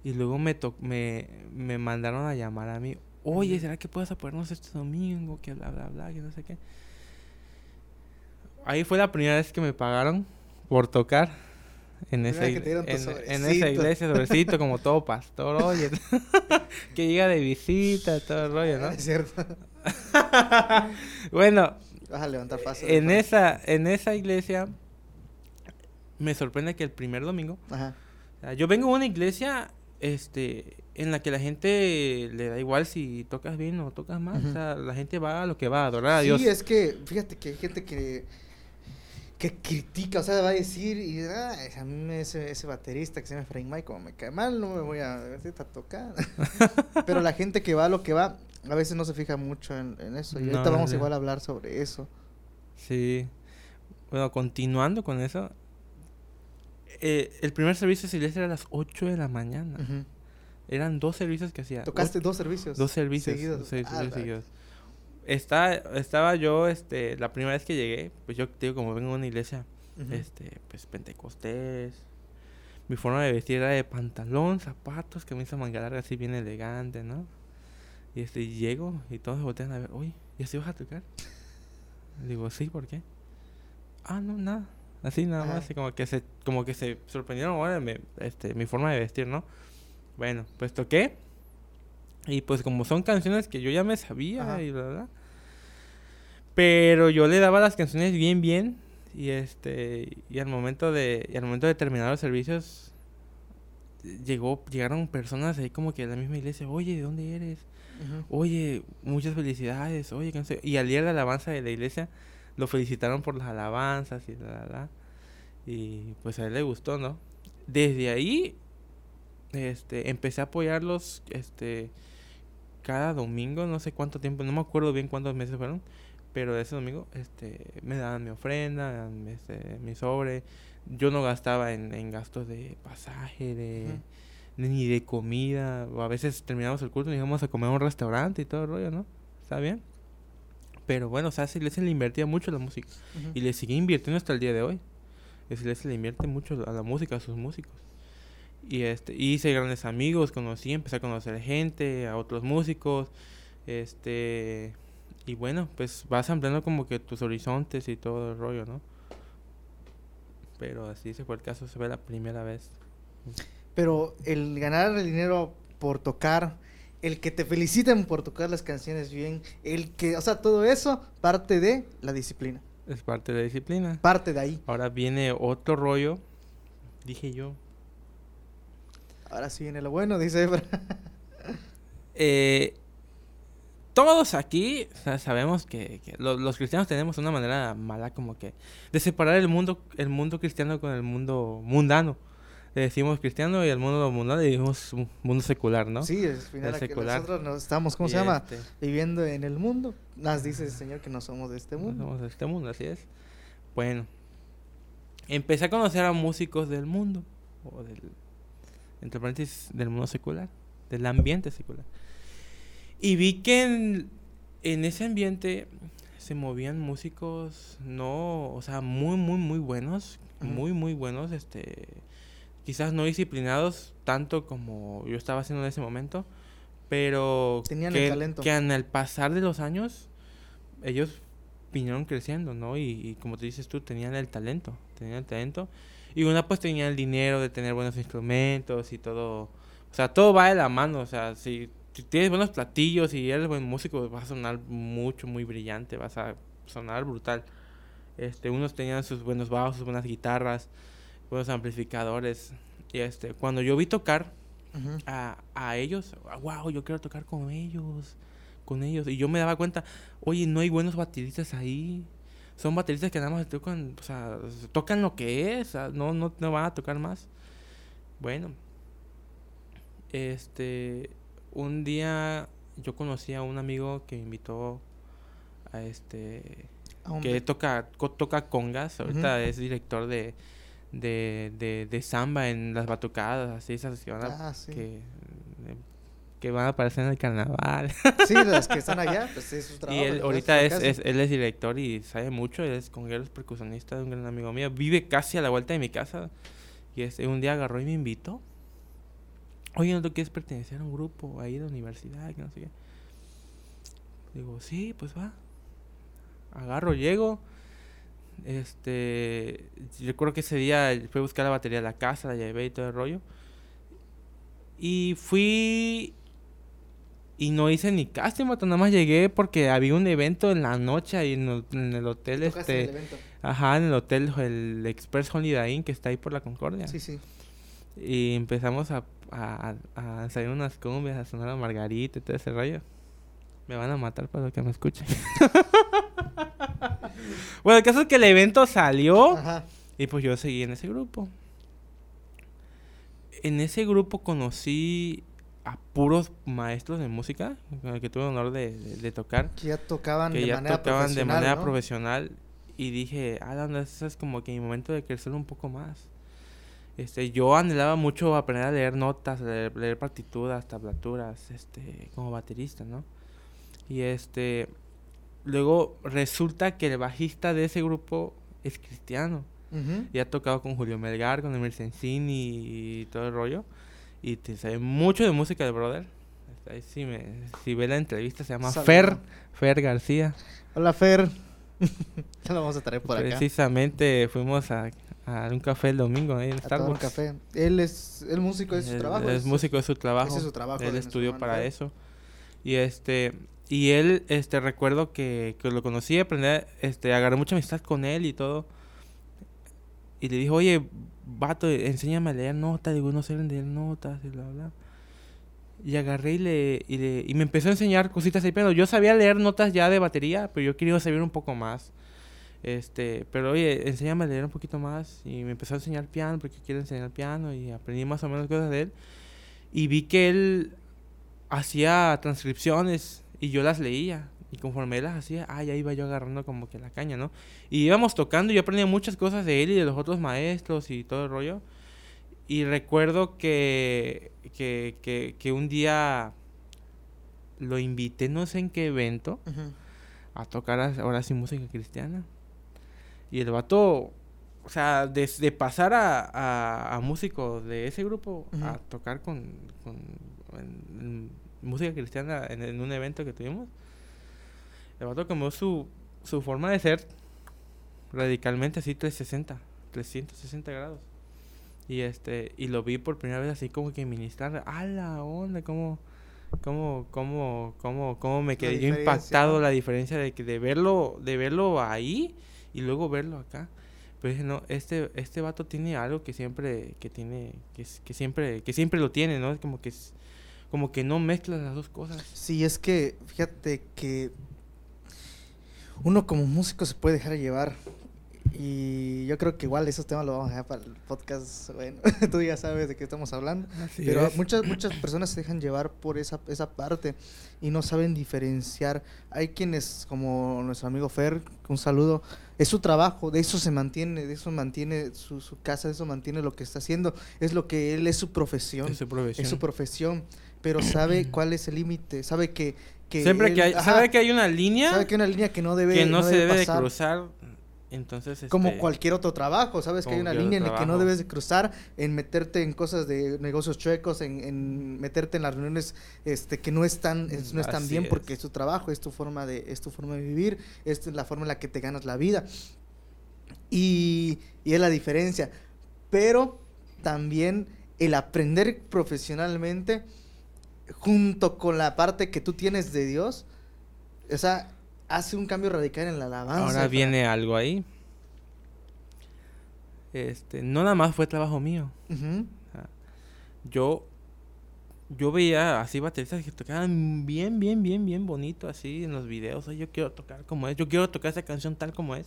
y luego me, to- me, me mandaron a llamar a mí, oye. ¿será que puedes apoyarnos este domingo? Que bla, bla, bla, que no sé qué. Ahí fue la primera vez que me pagaron por tocar en esa, en, en esa iglesia, sobrecito, como todo pastor, oye, que llega de visita, todo el rollo, ¿no? Es cierto. bueno, Vas a levantar fácil. en esa, en esa iglesia me sorprende que el primer domingo, Ajá. yo vengo a una iglesia este en la que la gente le da igual si tocas bien o tocas mal, Ujú. o sea, la gente va a lo que va a adorar a Dios. Sí, es que, fíjate que hay gente que, que critica, o sea, va a decir, y ah, a mí ese, ese baterista que se llama Frank Mike, como me cae mal, no me voy a, a tocar. Pero la gente que va a lo que va, a veces no se fija mucho en, en eso. Y No, ahorita vamos igual a hablar sobre eso. Sí. Bueno, continuando con eso. eh, el primer servicio iglesia era a las 8 de la mañana. Eran dos servicios que hacía. Tocaste dos servicios. Dos servicios. seguidos. dos servicios Ah, seguidos. Está, estaba yo, este, la primera vez que llegué, pues yo te digo, como vengo de una iglesia, este, pues pentecostés. mi forma de vestir era de pantalón, zapatos, camisa manga larga, así bien elegante, ¿no? Y este, llego y todos voltean a ver, oye, ¿ya se vas a tocar? Digo, sí, ¿por qué? Ah, no, nada. Así nada más, así como que se, como que se sorprendieron ahora me, este, mi forma de vestir, ¿no? Bueno, pues toqué. Y pues como son canciones que yo ya me sabía y bla, bla. Pero yo le daba las canciones bien, bien. Y este, y al momento de, y al momento de terminar los servicios, llegó, llegaron personas ahí como que de la misma iglesia, oye, ¿de dónde eres? Oye, muchas felicidades, oye, no sé. Y al día de la alabanza de la iglesia, lo felicitaron por las alabanzas y la, la, Y pues a él le gustó, ¿no? Desde ahí, este, empecé a apoyarlos, este, cada domingo, no sé cuánto tiempo, no me acuerdo bien cuántos meses fueron, pero ese domingo, este, me daban mi ofrenda, este, mi sobre. Yo no gastaba en, gastos de pasaje, de, ni de comida. O a veces terminamos el culto y íbamos a comer a un restaurante y todo el rollo, ¿no? ¿Está bien? Pero bueno, o sea, esa iglesia le invertía mucho a la música. Y le sigue invirtiendo hasta el día de hoy. Esa iglesia le invierte mucho a la música, a sus músicos. Y este, hice grandes amigos, conocí, empecé a conocer gente, a otros músicos. Este, y bueno, pues vas ampliando como que tus horizontes y todo el rollo, ¿no? Pero así se fue el caso, se ve la primera vez. Pero el ganar el dinero por tocar, el que te feliciten por tocar las canciones bien, el que, o sea, todo eso parte de la disciplina. Es parte de la disciplina. Parte de ahí. Ahora viene otro rollo, dije yo. Ahora sí viene lo bueno, dice Ebra. eh, todos aquí sabemos que, los, cristianos tenemos una manera mala como que de separar el mundo, el mundo cristiano con el mundo mundano le decimos cristiano y al mundo mundial le decimos mundo secular, ¿no? Sí, es final que nosotros nos estamos, ¿cómo se llama? Este Viviendo en el mundo. Nos dice el Señor que no somos de este mundo. No somos de este mundo, así es. Bueno, empecé a conocer a músicos del mundo, o del, entre paréntesis, del mundo secular, del ambiente secular. Y vi que en, en ese ambiente se movían músicos, no, o sea, muy, muy, muy buenos, muy, muy buenos, este quizás no disciplinados tanto como yo estaba haciendo en ese momento, pero Tenían que, el talento. que en el pasar de los años ellos vinieron creciendo, ¿no? Y, como te dices tú, tenían el talento, tenían el talento. Y una pues tenía el dinero de tener buenos instrumentos y todo. O sea, todo va de la mano. O sea, si, tienes buenos platillos y eres buen músico, vas a sonar mucho, muy brillante, vas a sonar brutal. Este, unos tenían sus buenos bajos, sus buenas guitarras buenos amplificadores. Y este, cuando yo vi tocar a, a, ellos, wow, yo quiero tocar con ellos, con ellos. Y yo me daba cuenta, oye, no hay buenos bateristas ahí. Son bateristas que nada más tocan, o sea, tocan lo que es, no, no, no van a tocar más. Bueno, este, un día yo conocí a un amigo que me invitó a este, que toca, toca congas, ahorita es director de de, de, de samba en las batucadas, así esas que van a, ah, que, que, van a aparecer en el carnaval. Sí, las que están allá, pues es. Y él ahorita es, es, él es director y sabe mucho, él es conguero, es percusionista de un gran amigo mío, vive casi a la vuelta de mi casa y este, un día agarró y me invitó. Oye, ¿no tú quieres pertenecer a un grupo ahí de universidad? Que no sé qué. Digo, sí, pues va. Agarro, llego este, recuerdo que ese día fui a buscar la batería de la casa, la llevé y todo el rollo. Y fui y no hice ni casting, nada más llegué porque había un evento en la noche ahí en, el, hotel este ajá, en el hotel el Express Holiday Inn que está ahí por la Concordia. Sí, sí. Y empezamos a, a, a salir unas cumbias, a sonar a Margarita y todo ese rollo. Me van a matar para que me escuchen. bueno, el caso es que el evento salió y pues yo seguí en ese grupo. En ese grupo conocí a puros maestros de música con el que tuve el honor de, tocar. Que ya tocaban, de, manera tocaban de manera profesional. Y dije, ah, ese es como que mi momento de crecer un poco más. Este, yo anhelaba mucho aprender a leer notas, leer, leer partituras, tablaturas, este, como baterista, ¿no? Y este, luego resulta que el bajista de ese grupo es cristiano. Ujú. Y ha tocado con Julio Melgar, con Emil Sensini y todo el rollo. Y te sabe mucho de música del brother. Ahí si, me, si ve la entrevista, se llama. Fer, Fer García. Hola, Fer. ya lo vamos a traer por acá. Precisamente fuimos a, a un café el domingo ahí en A tomar un Starbucks. café. Él es el músico de su Él- trabajo. Es, músico de su trabajo. ese es su trabajo Él de estudió para eso. Y este y él este recuerdo que, que lo conocí, aprendí, este agarré mucha amistad con él y todo. Y le dijo, "Oye, vato, enséñame a leer notas." Digo, "No sé leer notas." Y bla bla. Y agarré y le, y le y me empezó a enseñar cositas ahí, pero yo sabía leer notas ya de batería, pero yo quería saber un poco más. Este, pero oye, enséñame a leer un poquito más y me empezó a enseñar piano porque quiero enseñar piano y aprendí más o menos cosas de él. Y vi que él hacía transcripciones y yo las leía. Y conforme él las hacía, ah, ya iba yo agarrando como que la caña, ¿no? Y íbamos tocando y yo aprendí muchas cosas de él y de los otros maestros y todo el rollo. Y recuerdo que, que, que, que un día lo invité, no sé en qué evento, a tocar ahora sí música cristiana. Y el vato, o sea, de, de pasar a, a, de ese grupo a tocar con, con en- en música cristiana en, en un evento que tuvimos, el vato cambió su, su forma de ser radicalmente así 360, 360 grados. Y este, y lo vi por primera vez así como que ministrar, a la onda, como cómo, cómo, cómo, cómo me quedé yo impactado la diferencia de que de verlo, de verlo ahí y luego verlo acá. Pero dije, no, este, este vato tiene algo que siempre, que tiene, que, que siempre, que siempre lo tiene, ¿no? Es como que es, como que no mezcla las dos cosas. Sí, es que fíjate que uno como músico se puede dejar llevar. Y yo creo que igual esos temas los vamos a dejar para el podcast. Bueno, tú ya sabes de qué estamos hablando. Pero muchas, muchas personas se dejan llevar por esa, esa parte y no saben diferenciar. Hay quienes, como nuestro amigo Fer, un saludo, es su trabajo, de eso se mantiene, de eso mantiene su, su casa, de eso mantiene lo que está haciendo, es lo que él es su profesión, es su profesión. es su profesión, pero sabe cuál es el límite, sabe que... que Siempre él- que hay, ajá, sabe que hay una línea sabe que hay una línea que no debe, que no, se debe de cruzar, entonces Como este, cualquier otro trabajo, ¿sabes? Que hay una línea en la que no debes de cruzar, en meterte en cosas de negocios chuecos, en, en meterte en las reuniones este, que no están, es- no están Así bien es. porque es tu trabajo, es tu forma de, es tu forma de vivir, es la forma en la que te ganas la vida. Y, y es la diferencia. Pero también el aprender profesionalmente junto con la parte que tú tienes de Dios, o sea, hace un cambio radical en la alabanza. Ahora viene algo ahí. Este, no nada más fue trabajo mío. Yo yo veía así bateristas que tocaban bien, bien, bien, bien bonito así en los videos. "Ay, yo quiero tocar como es, yo quiero tocar esa canción tal como es.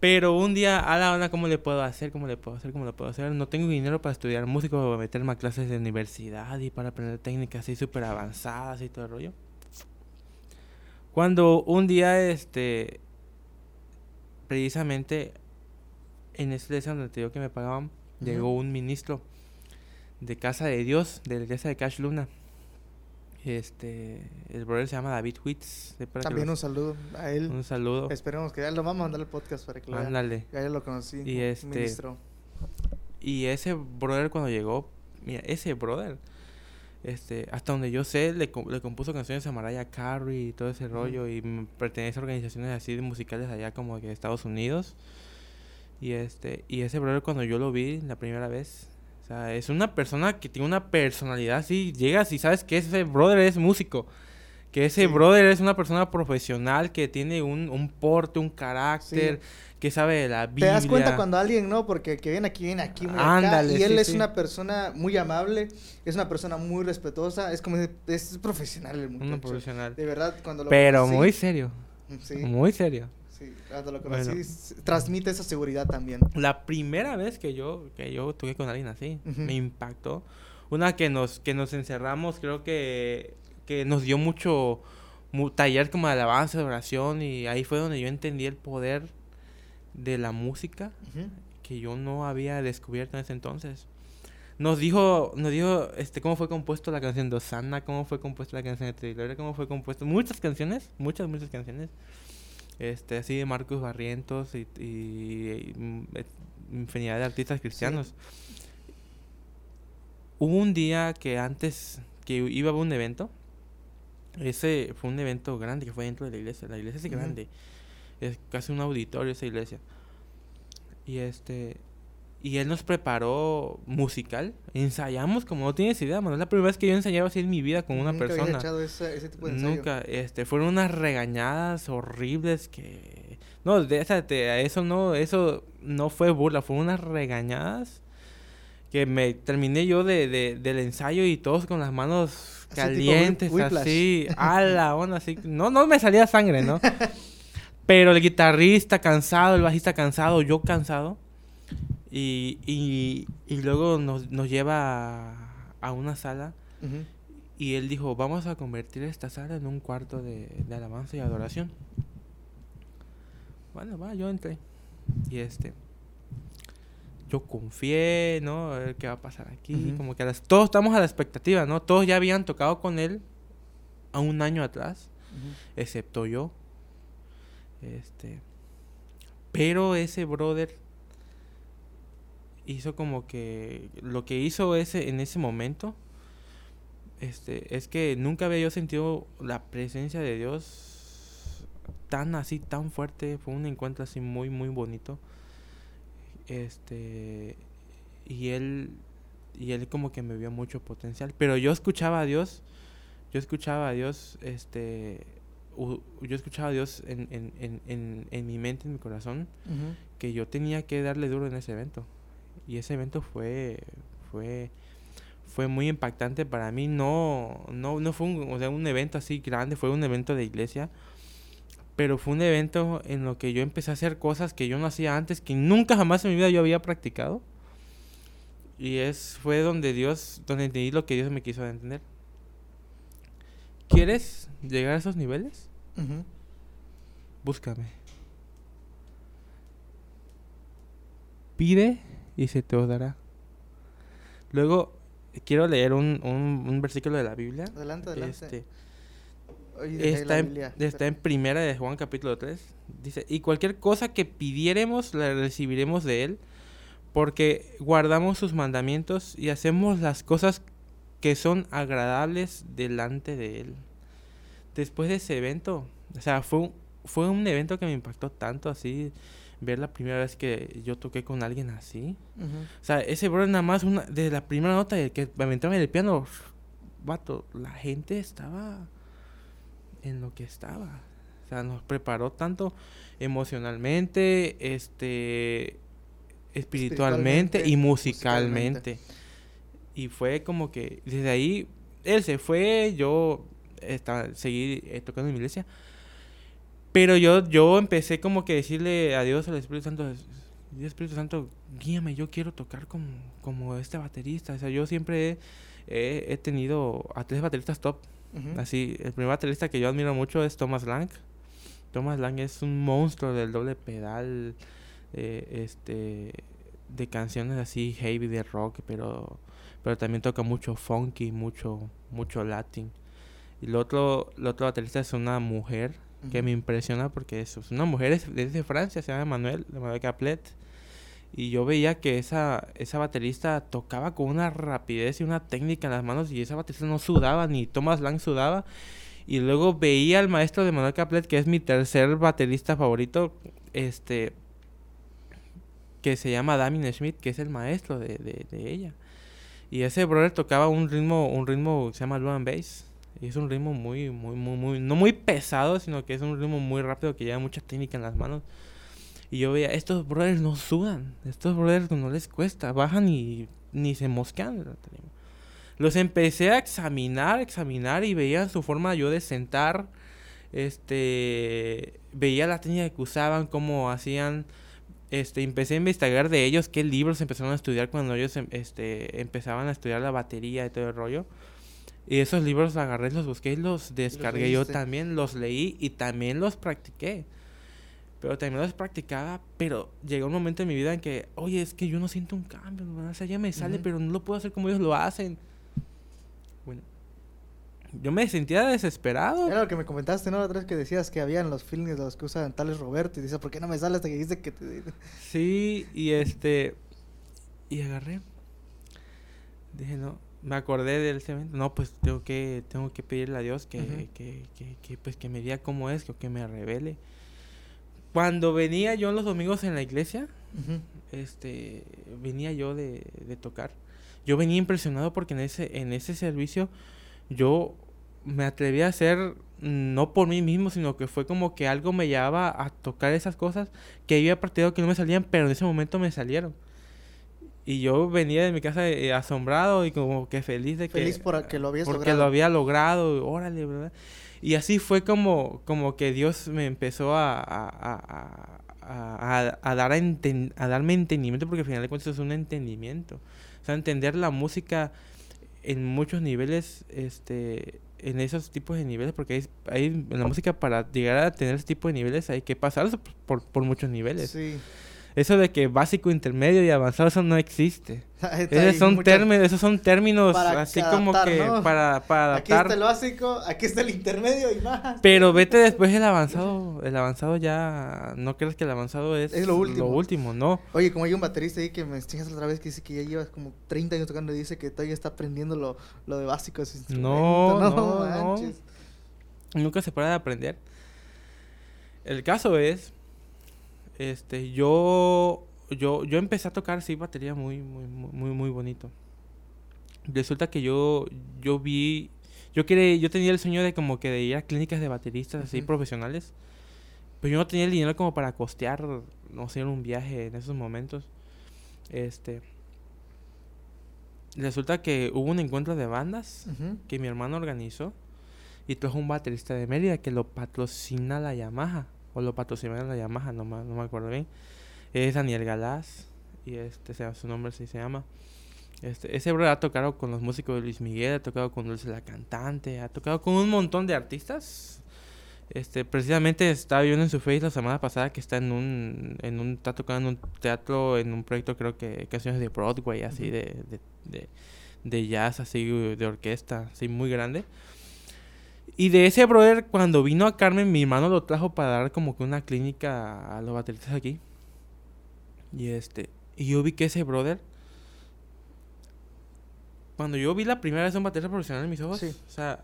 Pero un día, a la hora, ¿cómo le puedo hacer? ¿Cómo le puedo hacer? ¿Cómo le puedo hacer? No tengo dinero para estudiar música o meterme a clases de universidad y para aprender técnicas así súper avanzadas y todo el rollo. Cuando un día, este, precisamente en esta iglesia donde te digo que me pagaban, llegó un ministro de Casa de Dios, de la iglesia de Cash Luna. Este, el brother se llama David Witz. También un saludo a él. un saludo. Esperemos que ya lo vamos a mandar el podcast para que lo. Ándale. Ya, ya lo conocí. Y este- Ministro. Y ese brother cuando llegó, mira, ese brother, este, hasta donde yo sé, le, le compuso canciones a Mariah Carey y todo ese rollo y pertenece a organizaciones así de musicales allá como que de Estados Unidos. Y este, y ese brother cuando yo lo vi la primera vez, sea, es una persona que tiene una personalidad así, llegas y sabes que ese brother es músico. Que ese Sí. brother es una persona profesional que tiene un, un porte, un carácter, que sabe de la Te Biblia. das cuenta cuando alguien, ¿no? Porque que viene aquí, viene aquí, muy acá, Ándale, Y él sí, es una persona muy amable, es una persona muy respetuosa, es como, es profesional el muchacho. Un profesional. De verdad, cuando lo Pero muy serio, Sí, muy serio. Sí, lo conocí, Bueno. transmite esa seguridad también. La primera vez que yo que yo toqué con alguien así, Ujú. me impactó. Una que nos que nos encerramos, creo que que nos dio mucho mu- taller como de alabanza, de oración y ahí fue donde yo entendí el poder de la música Ujú. que yo no había descubierto en ese entonces. Nos dijo, nos dijo este cómo fue compuesto la canción de Osana, cómo fue compuesta la canción de Trilora, cómo fue compuesto muchas canciones, muchas muchas canciones. Este, así de Marcos Barrientos y, y- y, mm, infinidad de artistas cristianos. Hubo un día que antes que iba a un evento, ese fue un evento grande que fue dentro de la iglesia. La iglesia es grande, es casi un auditorio esa iglesia. Y este, y él nos preparó musical. Ensayamos como no tienes idea, mano. Es la primera vez que yo ensayaba así en mi vida con una Nunca persona. echado ese, ese tipo de. Nunca, este, fueron unas regañadas horribles que... No, déjate, eso no, eso no fue burla, fueron unas regañadas que me terminé yo de, de- del ensayo y todos con las manos Así calientes, así, a la onda, así. No, no me salía sangre, ¿no? Pero el guitarrista cansado, el bajista cansado, yo cansado. Y, y, y luego nos, nos lleva a, a una sala y él dijo, vamos a convertir esta sala en un cuarto de, de alabanza y adoración. Bueno, va, yo entré. Y este, yo confié, ¿no? A ver qué va a pasar aquí. Como que a las- todos estamos a la expectativa, ¿no? Todos ya habían tocado con él a un año atrás, excepto yo. Este, pero ese brother hizo como que lo que hizo ese en ese momento este es que nunca había yo sentido la presencia de Dios tan así tan fuerte. Fue un encuentro así muy muy bonito. Este y él y él como que me vio mucho potencial. Pero yo escuchaba a Dios yo escuchaba a Dios este yo escuchaba a Dios en, en, en, en, en mi mente en mi corazón que yo tenía que darle duro en ese evento. Y ese evento fue fue fue muy impactante para mí, no no no fue un, o sea, un evento así grande, fue un evento de iglesia, pero fue un evento en lo que yo empecé a hacer cosas que yo no hacía antes, que nunca jamás en mi vida yo había practicado. Y es fue donde Dios donde entendí lo que Dios me quiso entender. ¿Quieres llegar a esos niveles? Búscame. Pide y se te os dará. Luego, quiero leer un, un, un versículo de la Biblia. Adelante, adelante. Este, está, en, está en primera de Juan capítulo 3. Dice, y cualquier cosa que pidiéremos la recibiremos de él, porque guardamos sus mandamientos y hacemos las cosas que son agradables delante de él. Después de ese evento, o sea, fue un, fue un evento que me impactó tanto así, ver la primera vez que yo toqué con alguien así. O sea, ese bro nada más una, desde la primera nota de que me aventaba en el piano, vato, la gente estaba en lo que estaba. O sea, nos preparó tanto emocionalmente, este espiritualmente, Espiritualmente, y musicalmente. Y fue como que desde ahí él se fue, yo estaba seguí eh, tocando en mi iglesia. Pero yo yo empecé como que decirle a Dios al Espíritu Santo, Dios Espíritu Santo, guíame, yo quiero tocar como, como este baterista. O sea, yo siempre he, tenido a tres bateristas top. Así, el primer baterista que yo admiro mucho es Thomas Lang. Thomas Lang es un monstruo del doble pedal, eh, este, de canciones así heavy de rock, pero, pero también toca mucho funky, mucho, mucho latin. Y el otro, el otro baterista es una mujer que me impresiona porque es, una mujer es, es de Francia, se llama Manuel, Manuel Caplet. Y yo veía que esa, esa baterista tocaba con una rapidez y una técnica en las manos y esa baterista no sudaba, ni Thomas Lang sudaba. Y luego veía al maestro de Manuel Caplet, que es mi tercer baterista favorito, este, que se llama Damien Schmidt, que es el maestro de, de, de ella. Y ese brother tocaba un ritmo, un ritmo que se llama and bass. Y es un ritmo muy, muy, muy, muy, no muy pesado, sino que es un ritmo muy rápido que lleva mucha técnica en las manos. Y yo veía, estos brothers no sudan, estos brothers no les cuesta, bajan y ni se mosquean. Los empecé a examinar, examinar y veía su forma yo de sentar, este, veía la técnica que usaban, cómo hacían, este, empecé a investigar de ellos, qué libros empezaron a estudiar cuando ellos, em- este, empezaban a estudiar la batería y todo el rollo. Y esos libros los agarré, los busqué y los descargué yo también, los leí y también los practiqué. Pero también los practicaba, pero llegó un momento en mi vida en que, oye, es que yo no siento un cambio, ¿no? o sea, ya me sale, pero no lo puedo hacer como ellos lo hacen. Bueno, yo me sentía desesperado. Era lo que me comentaste, ¿no? La otra vez que decías que habían los feelings de los que usan tales Roberto y dices, ¿por qué no me sale hasta que dice que te... Sí, y este... Y agarré. Dije, no, me acordé del cemento. No, pues tengo que, tengo que pedirle a Dios que, que, que, que, pues, que me diga cómo es, que, que me revele. Cuando venía yo los domingos en la iglesia, este, venía yo de, de tocar. Yo venía impresionado porque en ese, en ese servicio yo me atreví a hacer, no por mí mismo, sino que fue como que algo me llevaba a tocar esas cosas que había partido que no me salían, pero en ese momento me salieron. Y yo venía de mi casa eh, asombrado y como que feliz de que... Feliz por que lo habías porque logrado. lo había logrado, órale, ¿verdad? Y así fue como, como que Dios me empezó a, a, a- a- dar a, enten- a darme entendimiento, porque al final de cuentas es un entendimiento. O sea, entender la música en muchos niveles, este, en esos tipos de niveles, porque hay, hay en la música para llegar a tener ese tipo de niveles hay que pasar por, por muchos niveles. Sí. Eso de que básico, intermedio y avanzado, eso no existe. Esos son, muchas- términos, esos son términos así como adaptar, que ¿no? para, para Aquí adaptar. está el básico, aquí está el intermedio y más. Pero vete después el avanzado. El avanzado ya. No crees que el avanzado es, Es lo último. Lo último, no. Oye, como hay un baterista ahí que me chingas otra vez que dice que ya llevas como 30 años tocando y dice que todavía está aprendiendo lo, lo de básico de. No, no, no. manches. Nunca se para de aprender. El caso es. Este, yo. Yo, yo empecé a tocar sí batería muy, muy, muy, muy, bonito. Resulta que yo, yo vi. Yo quería, yo tenía el sueño de como que de ir a clínicas de bateristas así profesionales. Pero yo no tenía el dinero como para costear, no sé, un viaje en esos momentos. Este. Resulta que hubo un encuentro de bandas que mi hermano organizó y trajo un baterista de Mérida que lo patrocina la Yamaha o lo patrocina la Yamaha, no, me- no me acuerdo bien. Es Daniel Galás y este su nombre sí se llama. Este, ese bro ha tocado con los músicos de Luis Miguel, ha tocado con Dulce la cantante, ha tocado con un montón de artistas. Este, precisamente estaba viendo en su face la semana pasada que está en un, en un, está tocando en un teatro, en un proyecto creo que canciones de Broadway, así de, de, de jazz, así de orquesta, así muy grande. Y de ese brother, cuando vino a Carmen, mi hermano lo trajo para dar como que una clínica a los bateristas aquí. Y este, y yo vi que ese brother, cuando yo vi la primera vez un baterista profesional en mis ojos, Sí. o sea,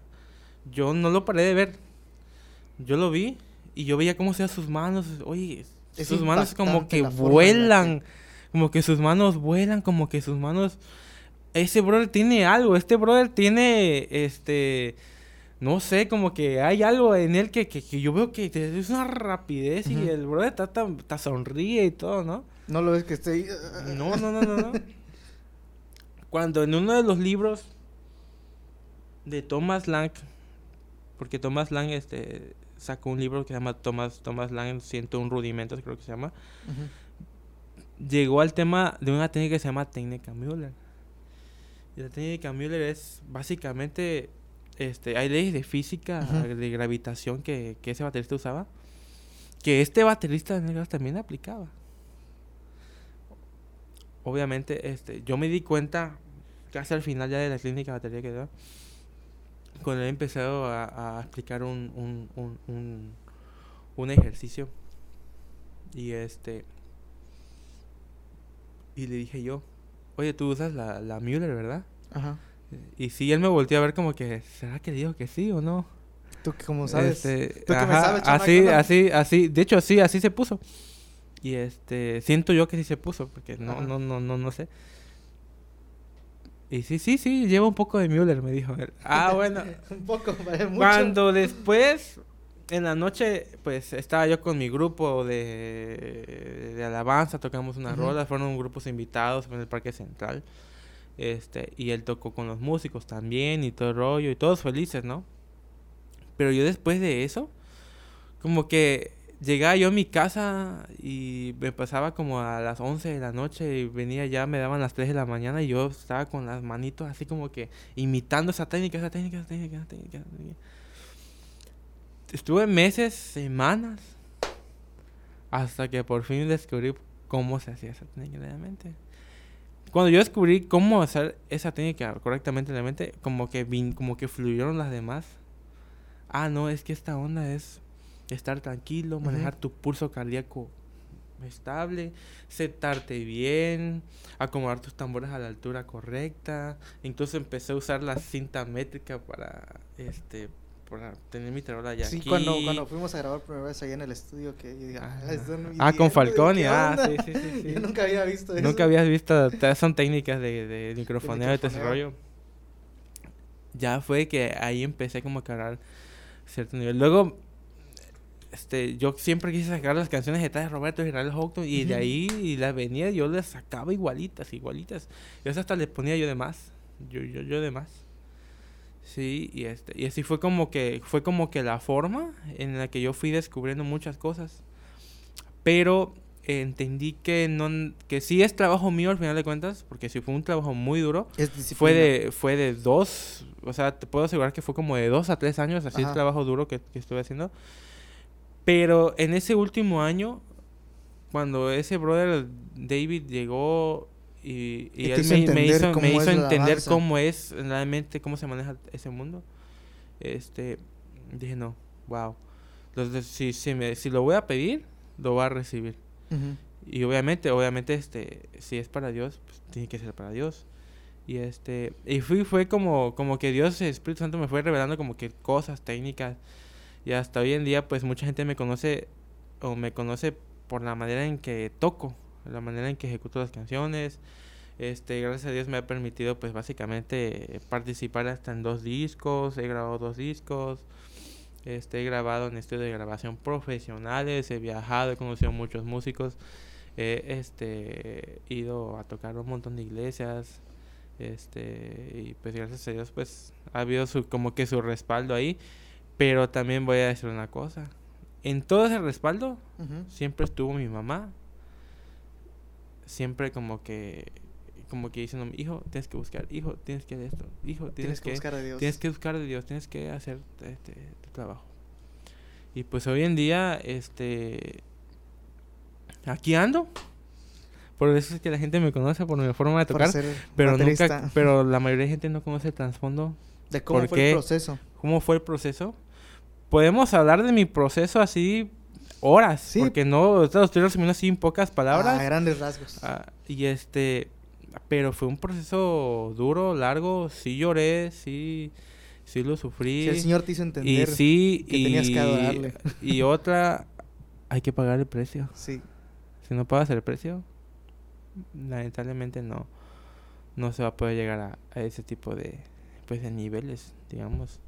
yo no lo paré de ver. Yo lo vi y yo veía cómo hacía sus manos. Oye, Es sus manos como que vuelan. Como que sus manos vuelan, como que sus manos. Ese brother tiene algo. Este brother tiene. Este. No sé, como que hay algo en él que, que, que yo veo que es una rapidez y el brother está está sonríe y todo, ¿no? No lo ves que esté ahí. No, no, no, no, no. Cuando en uno de los libros de Thomas Lang, porque Thomas Lang este, sacó un libro que se llama Thomas, Thomas Lang 101 rudimentos, creo que se llama, llegó al tema de una técnica que se llama técnica Müller. Y la técnica Müller es básicamente, este, hay leyes de física, de gravitación que, que ese baterista usaba, que este baterista de negros también aplicaba. Obviamente, este, yo me di cuenta casi al final ya de la clínica de batería que daba, cuando él empezó a, a explicar un, un, un, un, un ejercicio. Y este. Y le dije yo, oye, tú usas la, la Müller, ¿verdad? Ajá. Y sí, él me volteó a ver como que, ¿será que digo que sí o no? Tú que como sabes. Este, Tú que me ajá, sabes, chamaco, así, ¿no? así, así, de hecho, sí, así se puso. Y este, siento yo que sí se puso, porque no, Ajá. no, no, no, no sé. Y sí, sí, sí, lleva un poco de Müller, me dijo él. Ah, bueno. Un poco, parece mucho. Cuando después, en la noche, pues estaba yo con mi grupo de, de alabanza, tocamos unas Ujú. rolas, fueron grupos invitados en el Parque Central. Este, y él tocó con los músicos también y todo el rollo, y todos felices, ¿no? Pero yo después de eso, como que llegaba yo a mi casa y me pasaba como a las 11 de la noche y venía ya, me daban las 3 de la mañana y yo estaba con las manitos así como que imitando esa técnica, esa técnica, esa técnica, esa técnica. esa técnica. Estuve meses, semanas, hasta que por fin descubrí cómo se hacía esa técnica realmente. Cuando yo descubrí cómo hacer esa técnica correctamente en la mente, como que, vin, como que fluyeron las demás. Ah, no, es que esta onda es estar tranquilo, manejar tu pulso cardíaco estable, sentarte bien, acomodar tus tambores a la altura correcta. Incluso empecé a usar la cinta métrica para este para tener mi tarola ya sí, aquí. cuando, cuando fuimos a grabar por primera vez allá en el estudio, que yo dije, ah, ah con Falconi, ah, sí, sí, sí, sí. Yo nunca había visto eso. Nunca habías visto, son técnicas de, de microfoneo, de, desarrollo. Ya fue que ahí empecé como a cargar cierto nivel. Luego este, yo siempre quise sacar las canciones de Roberto y Israel Houghton y de ahí y las venía, yo las sacaba igualitas, igualitas. Y eso hasta les ponía yo de más. Yo, yo, yo de más. Sí, y este, y así fue como que, fue como que la forma en la que yo fui descubriendo muchas cosas. Pero entendí que no, que sí es trabajo mío al final de cuentas, porque sí fue un trabajo muy duro. fue de, fue de dos, o sea, te puedo asegurar que fue como de dos a tres años, así el trabajo duro que, que estuve haciendo. Pero en ese último año, cuando ese brother David llegó y, él me, hizo, me hizo entender cómo es realmente, cómo se maneja ese mundo, este, dije, no, wow. Entonces, si, si, me, si lo voy a pedir, lo voy a recibir. Y obviamente, obviamente, este, si es para Dios, pues tiene que ser para Dios. Y este, y fui, fue como, como que Dios, el Espíritu Santo me fue revelando como que cosas técnicas y hasta hoy en día, pues mucha gente me conoce o me conoce por la manera en que toco, la manera en que ejecuto las canciones. Este, gracias a Dios me ha permitido, pues básicamente participar hasta en dos discos. He grabado dos discos. Este, he grabado en estudios de grabación profesionales. He viajado, he conocido muchos músicos. He este, ido a tocar un montón de iglesias. Este, y pues gracias a Dios, pues ha habido su, como que su respaldo ahí. Pero también voy a decir una cosa. En todo ese respaldo, siempre estuvo mi mamá. Siempre como que como que diciendo, hijo, tienes que buscar, hijo, tienes que esto, hijo, tienes, que, buscar a Dios. Tienes que buscar a Dios, tienes que hacer este, tu trabajo. Y pues hoy en día, este, aquí ando. Por eso es que la gente me conoce por mi forma de tocar, pero nunca, pero la mayoría de gente no conoce el trasfondo. De cómo fue el proceso. ¿Cómo fue el proceso? podemos hablar de mi proceso así horas, sí. porque no, lo estoy resumiendo así en pocas palabras. Ah, grandes rasgos. Ah, y este, pero fue un proceso duro, largo, sí lloré, sí, sí lo sufrí. Sí, el Señor te hizo entender y sí, que tenías que adorarle. Y otra, hay que pagar el precio. Sí. Si no pagas el precio, lamentablemente no, no se va a poder llegar a, a ese tipo de, pues, de niveles, digamos.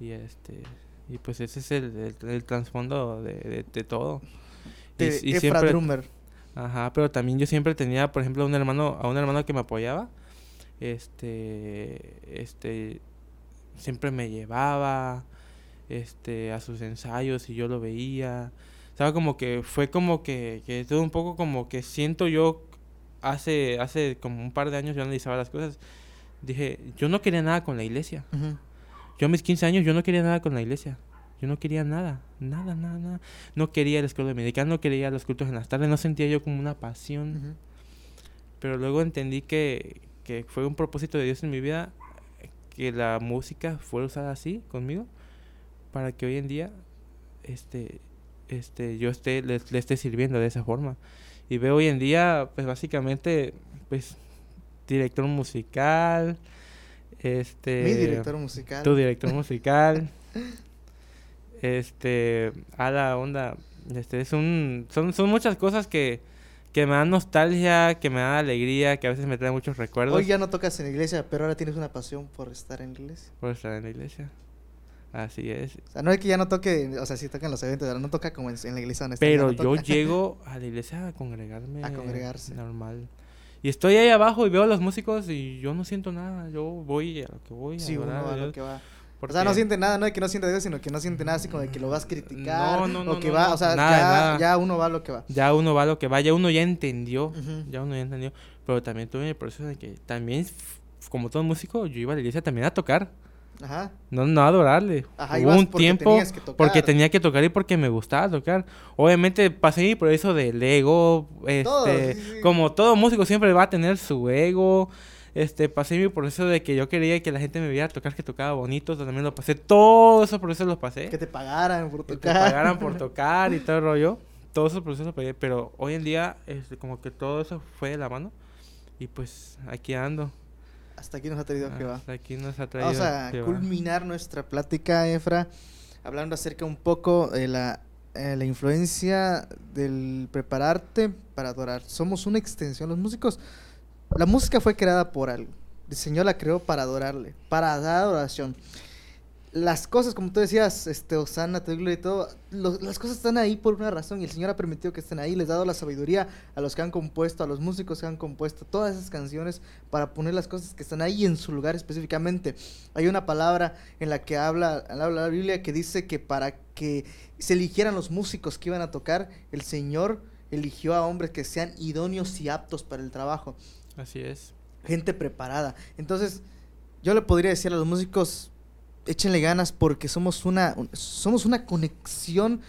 Y este, y pues ese es el, el, trasfondo de, de, todo. De y, siempre, Drummer. Ajá, pero también yo siempre tenía, por ejemplo, a un hermano, a un hermano que me apoyaba. Este, este, siempre me llevaba, este, a sus ensayos y yo lo veía. O sea, como que fue como que, que todo un poco como que siento yo hace, hace como un par de años yo analizaba las cosas. Dije, yo no quería nada con la iglesia. Yo a mis 15 años yo no quería nada con la iglesia. Yo no quería nada, nada, nada, nada. No quería la escuela medicina, no quería los cultos en las tardes, no sentía yo como una pasión. Pero luego entendí que, que fue un propósito de Dios en mi vida que la música fuera usada así conmigo para que hoy en día este este yo esté le, le, esté sirviendo de esa forma y veo hoy en día pues básicamente pues director musical este. Mi director musical. Tu director musical. este. A la onda. Este es un. Son, son muchas cosas que. Que me dan nostalgia, que me dan alegría, que a veces me traen muchos recuerdos. Hoy ya no tocas en la iglesia, pero ahora tienes una pasión por estar en la iglesia. Por estar en la iglesia. Así es. O sea, no es que ya no toque, o sea, sí toca en los eventos, pero no toca como en, la iglesia donde Pero yo llego a la iglesia a congregarme. A congregarse. Normal. Y estoy ahí abajo y veo a los músicos y yo no siento nada. Yo voy a lo que voy. Sí, uno a lo que va. O sea, no siente nada, no de que no siente Dios, sino que no siente nada así como de que lo vas a criticar. No, no, no. O que va, o sea, ya, ya, uno va a lo que va. Ya uno va a lo que va, ya uno ya entendió. Ya uno ya entendió. Pero también tuve el proceso de que también, como todo músico, yo iba a la iglesia también a tocar. Ajá. No, no adorarle. Ajá, Hubo un porque tiempo que tocar. porque tenía que tocar y porque me gustaba tocar. Obviamente pasé por eso del ego, este, Todo, sí, sí. como todo músico siempre va a tener su ego. Este, pasé mi proceso de que yo quería que la gente me viera tocar, que tocaba bonito, también lo pasé, todo esos procesos los pasé. Que te pagaran por Que tocar. te pagaran por tocar y todo el rollo. Todos esos procesos los pagué, pero hoy en día, este, como que todo eso fue de la mano. Y pues aquí ando. Hasta aquí nos ha traído va. Hasta aquí nos ha traído. Vamos a Jehová. culminar nuestra plática, Efra, hablando acerca un poco de la, eh, la influencia del prepararte para adorar. Somos una extensión, los músicos, la música fue creada por algo. El Señor la creó para adorarle, para dar adoración. Las cosas, como tú decías, este, Osana, y todo, lo- las cosas están ahí por una razón y el Señor ha permitido que estén ahí, les ha dado la sabiduría a los que han compuesto, a los músicos que han compuesto todas esas canciones para poner las cosas que están ahí en su lugar específicamente. Hay una palabra en la que habla, habla la Biblia que dice que para que se eligieran los músicos que iban a tocar, el Señor eligió a hombres que sean idóneos y aptos para el trabajo, Así es. gente preparada. Entonces, yo le podría decir a los músicos, échenle ganas porque somos una, un- somos una conexión.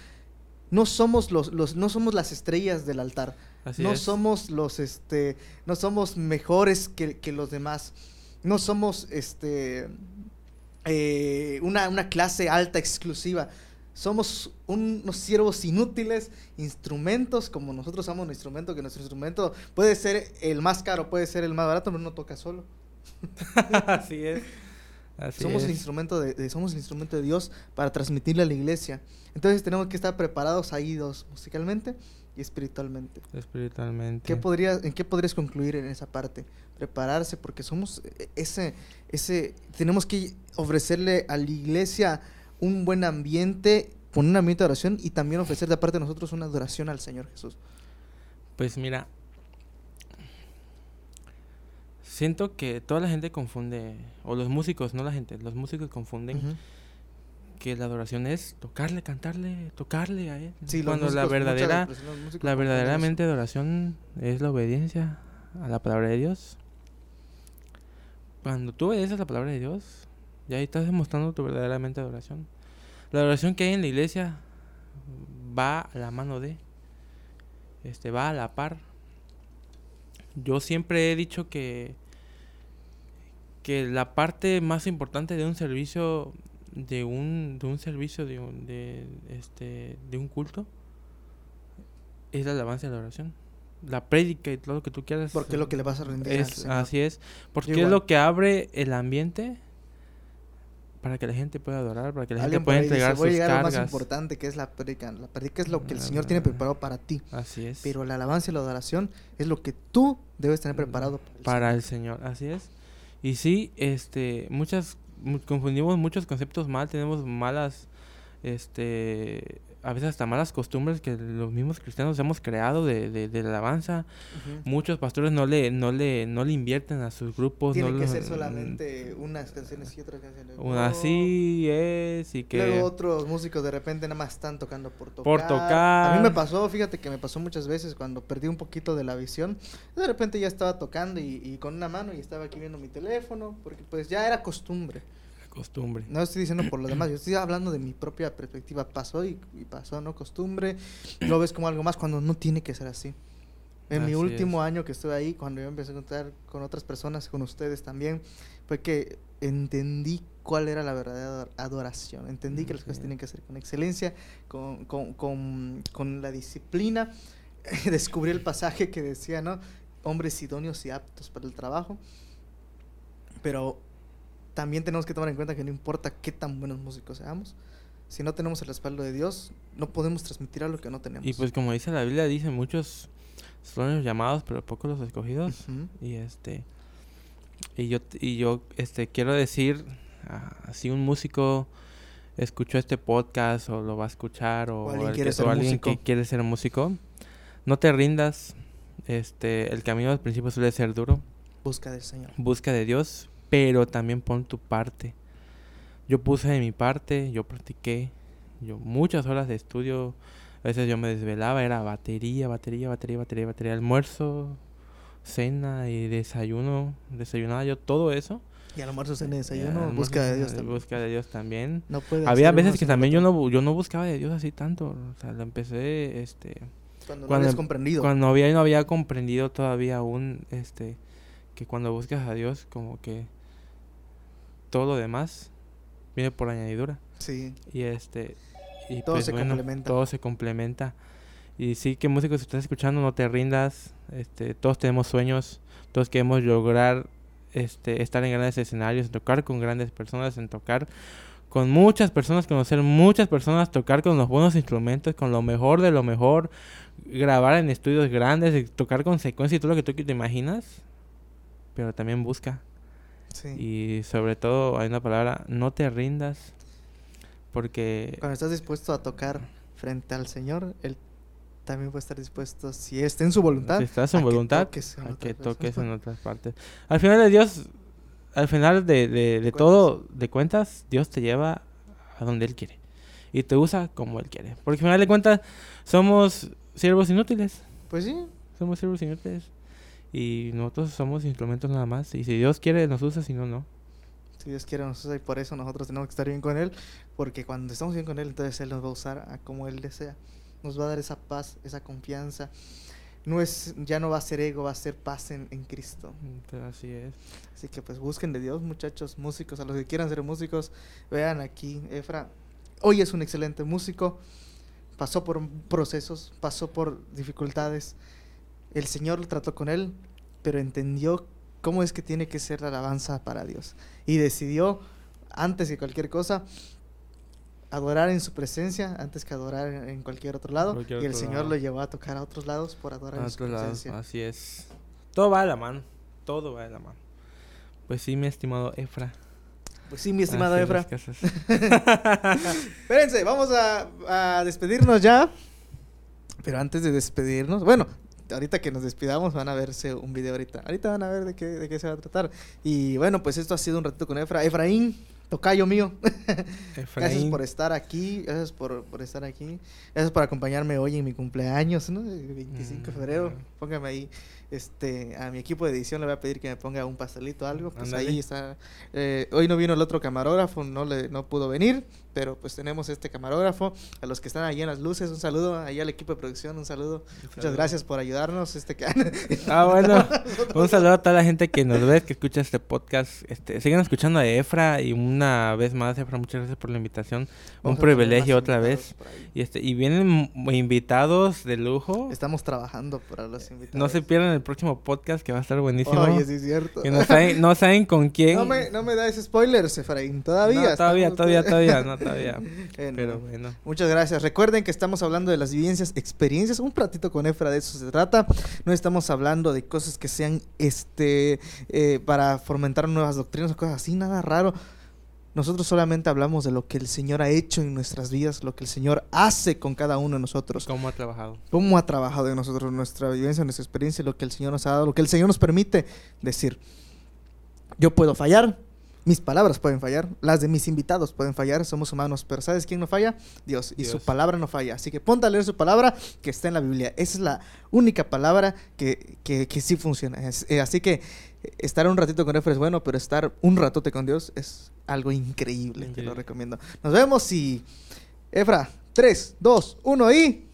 No somos los, los, no somos las estrellas del altar Así no es. somos los este no somos mejores que, que los demás no somos este eh, una, una clase alta exclusiva somos un- unos siervos inútiles instrumentos como nosotros somos un instrumento que nuestro instrumento puede ser el más caro puede ser el más barato pero no toca solo Así es. Así somos el es. instrumento de, de- somos el instrumento de Dios para transmitirle a la iglesia entonces tenemos que estar preparados ahí dos musicalmente y espiritualmente Espiritualmente. ¿Qué podrías, ¿En qué podrías concluir en esa parte? Prepararse, porque somos eh, ese, ese, tenemos que ofrecerle a la iglesia un buen ambiente, poner un ambiente de oración y también ofrecer de parte de nosotros una adoración al Señor Jesús. Pues mira, siento que toda la gente confunde, o los músicos, no la gente, los músicos confunden que la adoración es tocarle, cantarle, tocarle a él. Sí, Cuando la músicos, verdadera, músicos la verdaderamente adoración es la obediencia a la palabra de Dios. Cuando tú obedeces a la palabra de Dios, ya ahí estás demostrando tu verdaderamente adoración. La adoración que hay en la iglesia va a la mano de, este, va a la par. Yo siempre he dicho que que la parte más importante de un servicio de un de un servicio de un de este de un culto es la alabanza y la oración la prédica y todo lo que tú quieras Porque es lo que le vas a rendir al es Señor. así es porque es lo que abre el ambiente para que la gente pueda adorar para que la gente Alguien pueda ahí dice, entregar voy a sus llegar a lo más cargas importante que es la prédica. La prédica es lo que el Ah, Señor tiene preparado para ti. así es Pero la alabanza y la adoración es lo que tú debes tener preparado para el para Señor. el Señor, así es. Y sí, este, muchas, mu- confundimos muchos conceptos mal, tenemos malas, este, a veces hasta malas costumbres que los mismos cristianos hemos creado de, de, de la alabanza. Ujú. Muchos pastores no le, no le, no le invierten a sus grupos. Tiene no que lo- ser solamente unas canciones y otras canciones. un- no. así es, y que... Luego otros músicos de repente nada más están tocando por tocar. Por A tocar. mí me pasó, fíjate que me pasó muchas veces cuando perdí un poquito de la visión. De repente ya estaba tocando y, y con una mano y estaba aquí viendo mi teléfono, porque pues ya era costumbre. Costumbre. No estoy diciendo por lo demás, yo estoy hablando de mi propia perspectiva. Pasó y, y pasó, ¿no? Costumbre. Lo ves como algo más cuando no tiene que ser así. En mi Así último es. año que estuve ahí, cuando yo empecé a contar con otras personas, con ustedes también, fue que entendí cuál era la verdadera ador- adoración. Entendí que las cosas tienen que ser con excelencia, con, con, con, con la disciplina. Descubrí el pasaje que decía, ¿no? Hombres idóneos y aptos para el trabajo. Pero también tenemos que tomar en cuenta que no importa qué tan buenos músicos seamos, si no tenemos el respaldo de Dios, no podemos transmitir algo que no tenemos. Y pues como dice la Biblia, dice muchos son los llamados, pero pocos los escogidos. Y este y yo y yo este quiero decir ah, si un músico escuchó este podcast o lo va a escuchar o, O alguien quiere que- ser o alguien que quiere ser músico, no te rindas. Este, el camino al principio suele ser duro. Busca del Señor. Busca de Dios, pero también pon tu parte. Yo puse de mi parte, yo practiqué, yo muchas horas de estudio, a veces yo me desvelaba, era batería, batería, batería, batería, batería, almuerzo, cena y desayuno, desayunaba yo todo eso. Y al almuerzo, cena y desayuno, Almuerzo, busca de Dios eh, también. Busca de Dios también. No Había veces que también yo no, yo no buscaba de Dios así tanto. O sea, lo empecé, este... Cuando, no habías comprendido. Cuando había, no había comprendido todavía aún, este... Que cuando buscas a Dios, como que... Todo lo demás viene por añadidura. Sí. Y este... Y Todo pues, se bueno, complementa. Todo se complementa. Y sí que músicos, si estás escuchando, no te rindas. Este, todos tenemos sueños. Todos queremos lograr este, estar en grandes escenarios, en tocar con grandes personas, en tocar con muchas personas, conocer muchas personas, tocar con los buenos instrumentos, con lo mejor de lo mejor, grabar en estudios grandes, tocar con secuencia y todo lo que tú te imaginas. Pero también busca. Sí. Y sobre todo hay una palabra, no te rindas. Porque Cuando estás dispuesto a tocar frente al Señor, Él también puede estar dispuesto, si está en su voluntad, Si estás en a que voluntad, toques en a que toques en otras partes. Al final de Dios, al final de, de, de todo, de cuentas, Dios te lleva a donde Él quiere. Y te usa como Él quiere. Porque al final de cuentas, somos siervos inútiles. Pues sí, Somos siervos inútiles. Y nosotros somos instrumentos nada más. Y si Dios quiere, nos usa, si no, no. si Dios quiere nos usa y por eso nosotros tenemos que estar bien con Él, porque cuando estamos bien con Él, entonces Él nos va a usar a como Él desea. Nos va a dar esa paz, esa confianza. No es, ya no va a ser ego, va a ser paz en, en Cristo. Así es. Así que pues busquen de Dios, muchachos, músicos, a los que quieran ser músicos, vean aquí, Efra, hoy es un excelente músico, pasó por procesos, pasó por dificultades, el Señor lo trató con él, pero entendió cómo es que tiene que ser la alabanza para Dios y decidió, antes que cualquier cosa, adorar en su presencia antes que adorar en, cualquier otro lado Cualquier y el Señor lado. lo llevó a tocar a otros lados por adorar A en su presencia. Así es. Todo va de la mano. Todo va de la mano. Pues sí, mi estimado Efra. Pues sí, mi estimado Así Efra. Espérense, vamos a, a despedirnos ya. Pero antes de despedirnos, bueno, ahorita que nos despidamos van a verse un video ahorita. Ahorita van a ver de qué, de qué se va a tratar. Y bueno, pues esto ha sido un ratito con Efra. Efraín, tocayo mío. Gracias Efraín, por estar aquí, gracias por, por estar aquí. Gracias por acompañarme hoy en mi cumpleaños, ¿no? El 25 de febrero. Mm. Póngame ahí, este, a mi equipo de edición le voy a pedir que me ponga un pastelito o algo. Pues ahí está. Eh, hoy no vino el otro camarógrafo, no le, no pudo venir, pero pues tenemos este camarógrafo. A los que están ahí en las luces, un saludo. Ahí al equipo de producción, un saludo. Muchas gracias por ayudarnos. Este que Ah, bueno. Un saludo a toda la gente que nos ve, que escucha este podcast. Este, sigan escuchando a Efra y una vez más, Efra, muchas gracias por la invitación. Un privilegio otra vez. Y este y vienen invitados de lujo. Estamos trabajando para los invitados. No se pierdan el próximo podcast que va a estar buenísimo. Oye, sí es cierto. Que no saben, no saben con quién. No me, no me das spoilers, Efraín. Todavía. No, todavía, todavía, todavía, no, todavía. Bueno, Pero bueno. Muchas gracias. Recuerden que estamos hablando de las vivencias, experiencias. Un platito con Efra, de eso se trata. No estamos hablando de cosas que sean este eh, para fomentar nuevas doctrinas o cosas así, nada raro. Nosotros solamente hablamos de lo que el Señor ha hecho en nuestras vidas, lo que el Señor hace con cada uno de nosotros, ¿Cómo ha trabajado? cómo ha trabajado en nosotros, nuestra vivencia, nuestra experiencia, lo que el Señor nos ha dado, lo que el Señor nos permite decir. Yo puedo fallar, mis palabras pueden fallar, las de mis invitados pueden fallar, somos humanos, pero ¿sabes quién no falla? Dios, y su palabra no falla. Así que ponte a leer su palabra que está en la Biblia. Esa es la única palabra que, que, que sí funciona. Es- eh, así que estar un ratito con Efra es bueno, pero estar un ratote con Dios es algo increíble. Te lo Increíble. recomiendo. Nos vemos y... Efra, 3, 2, 1 y...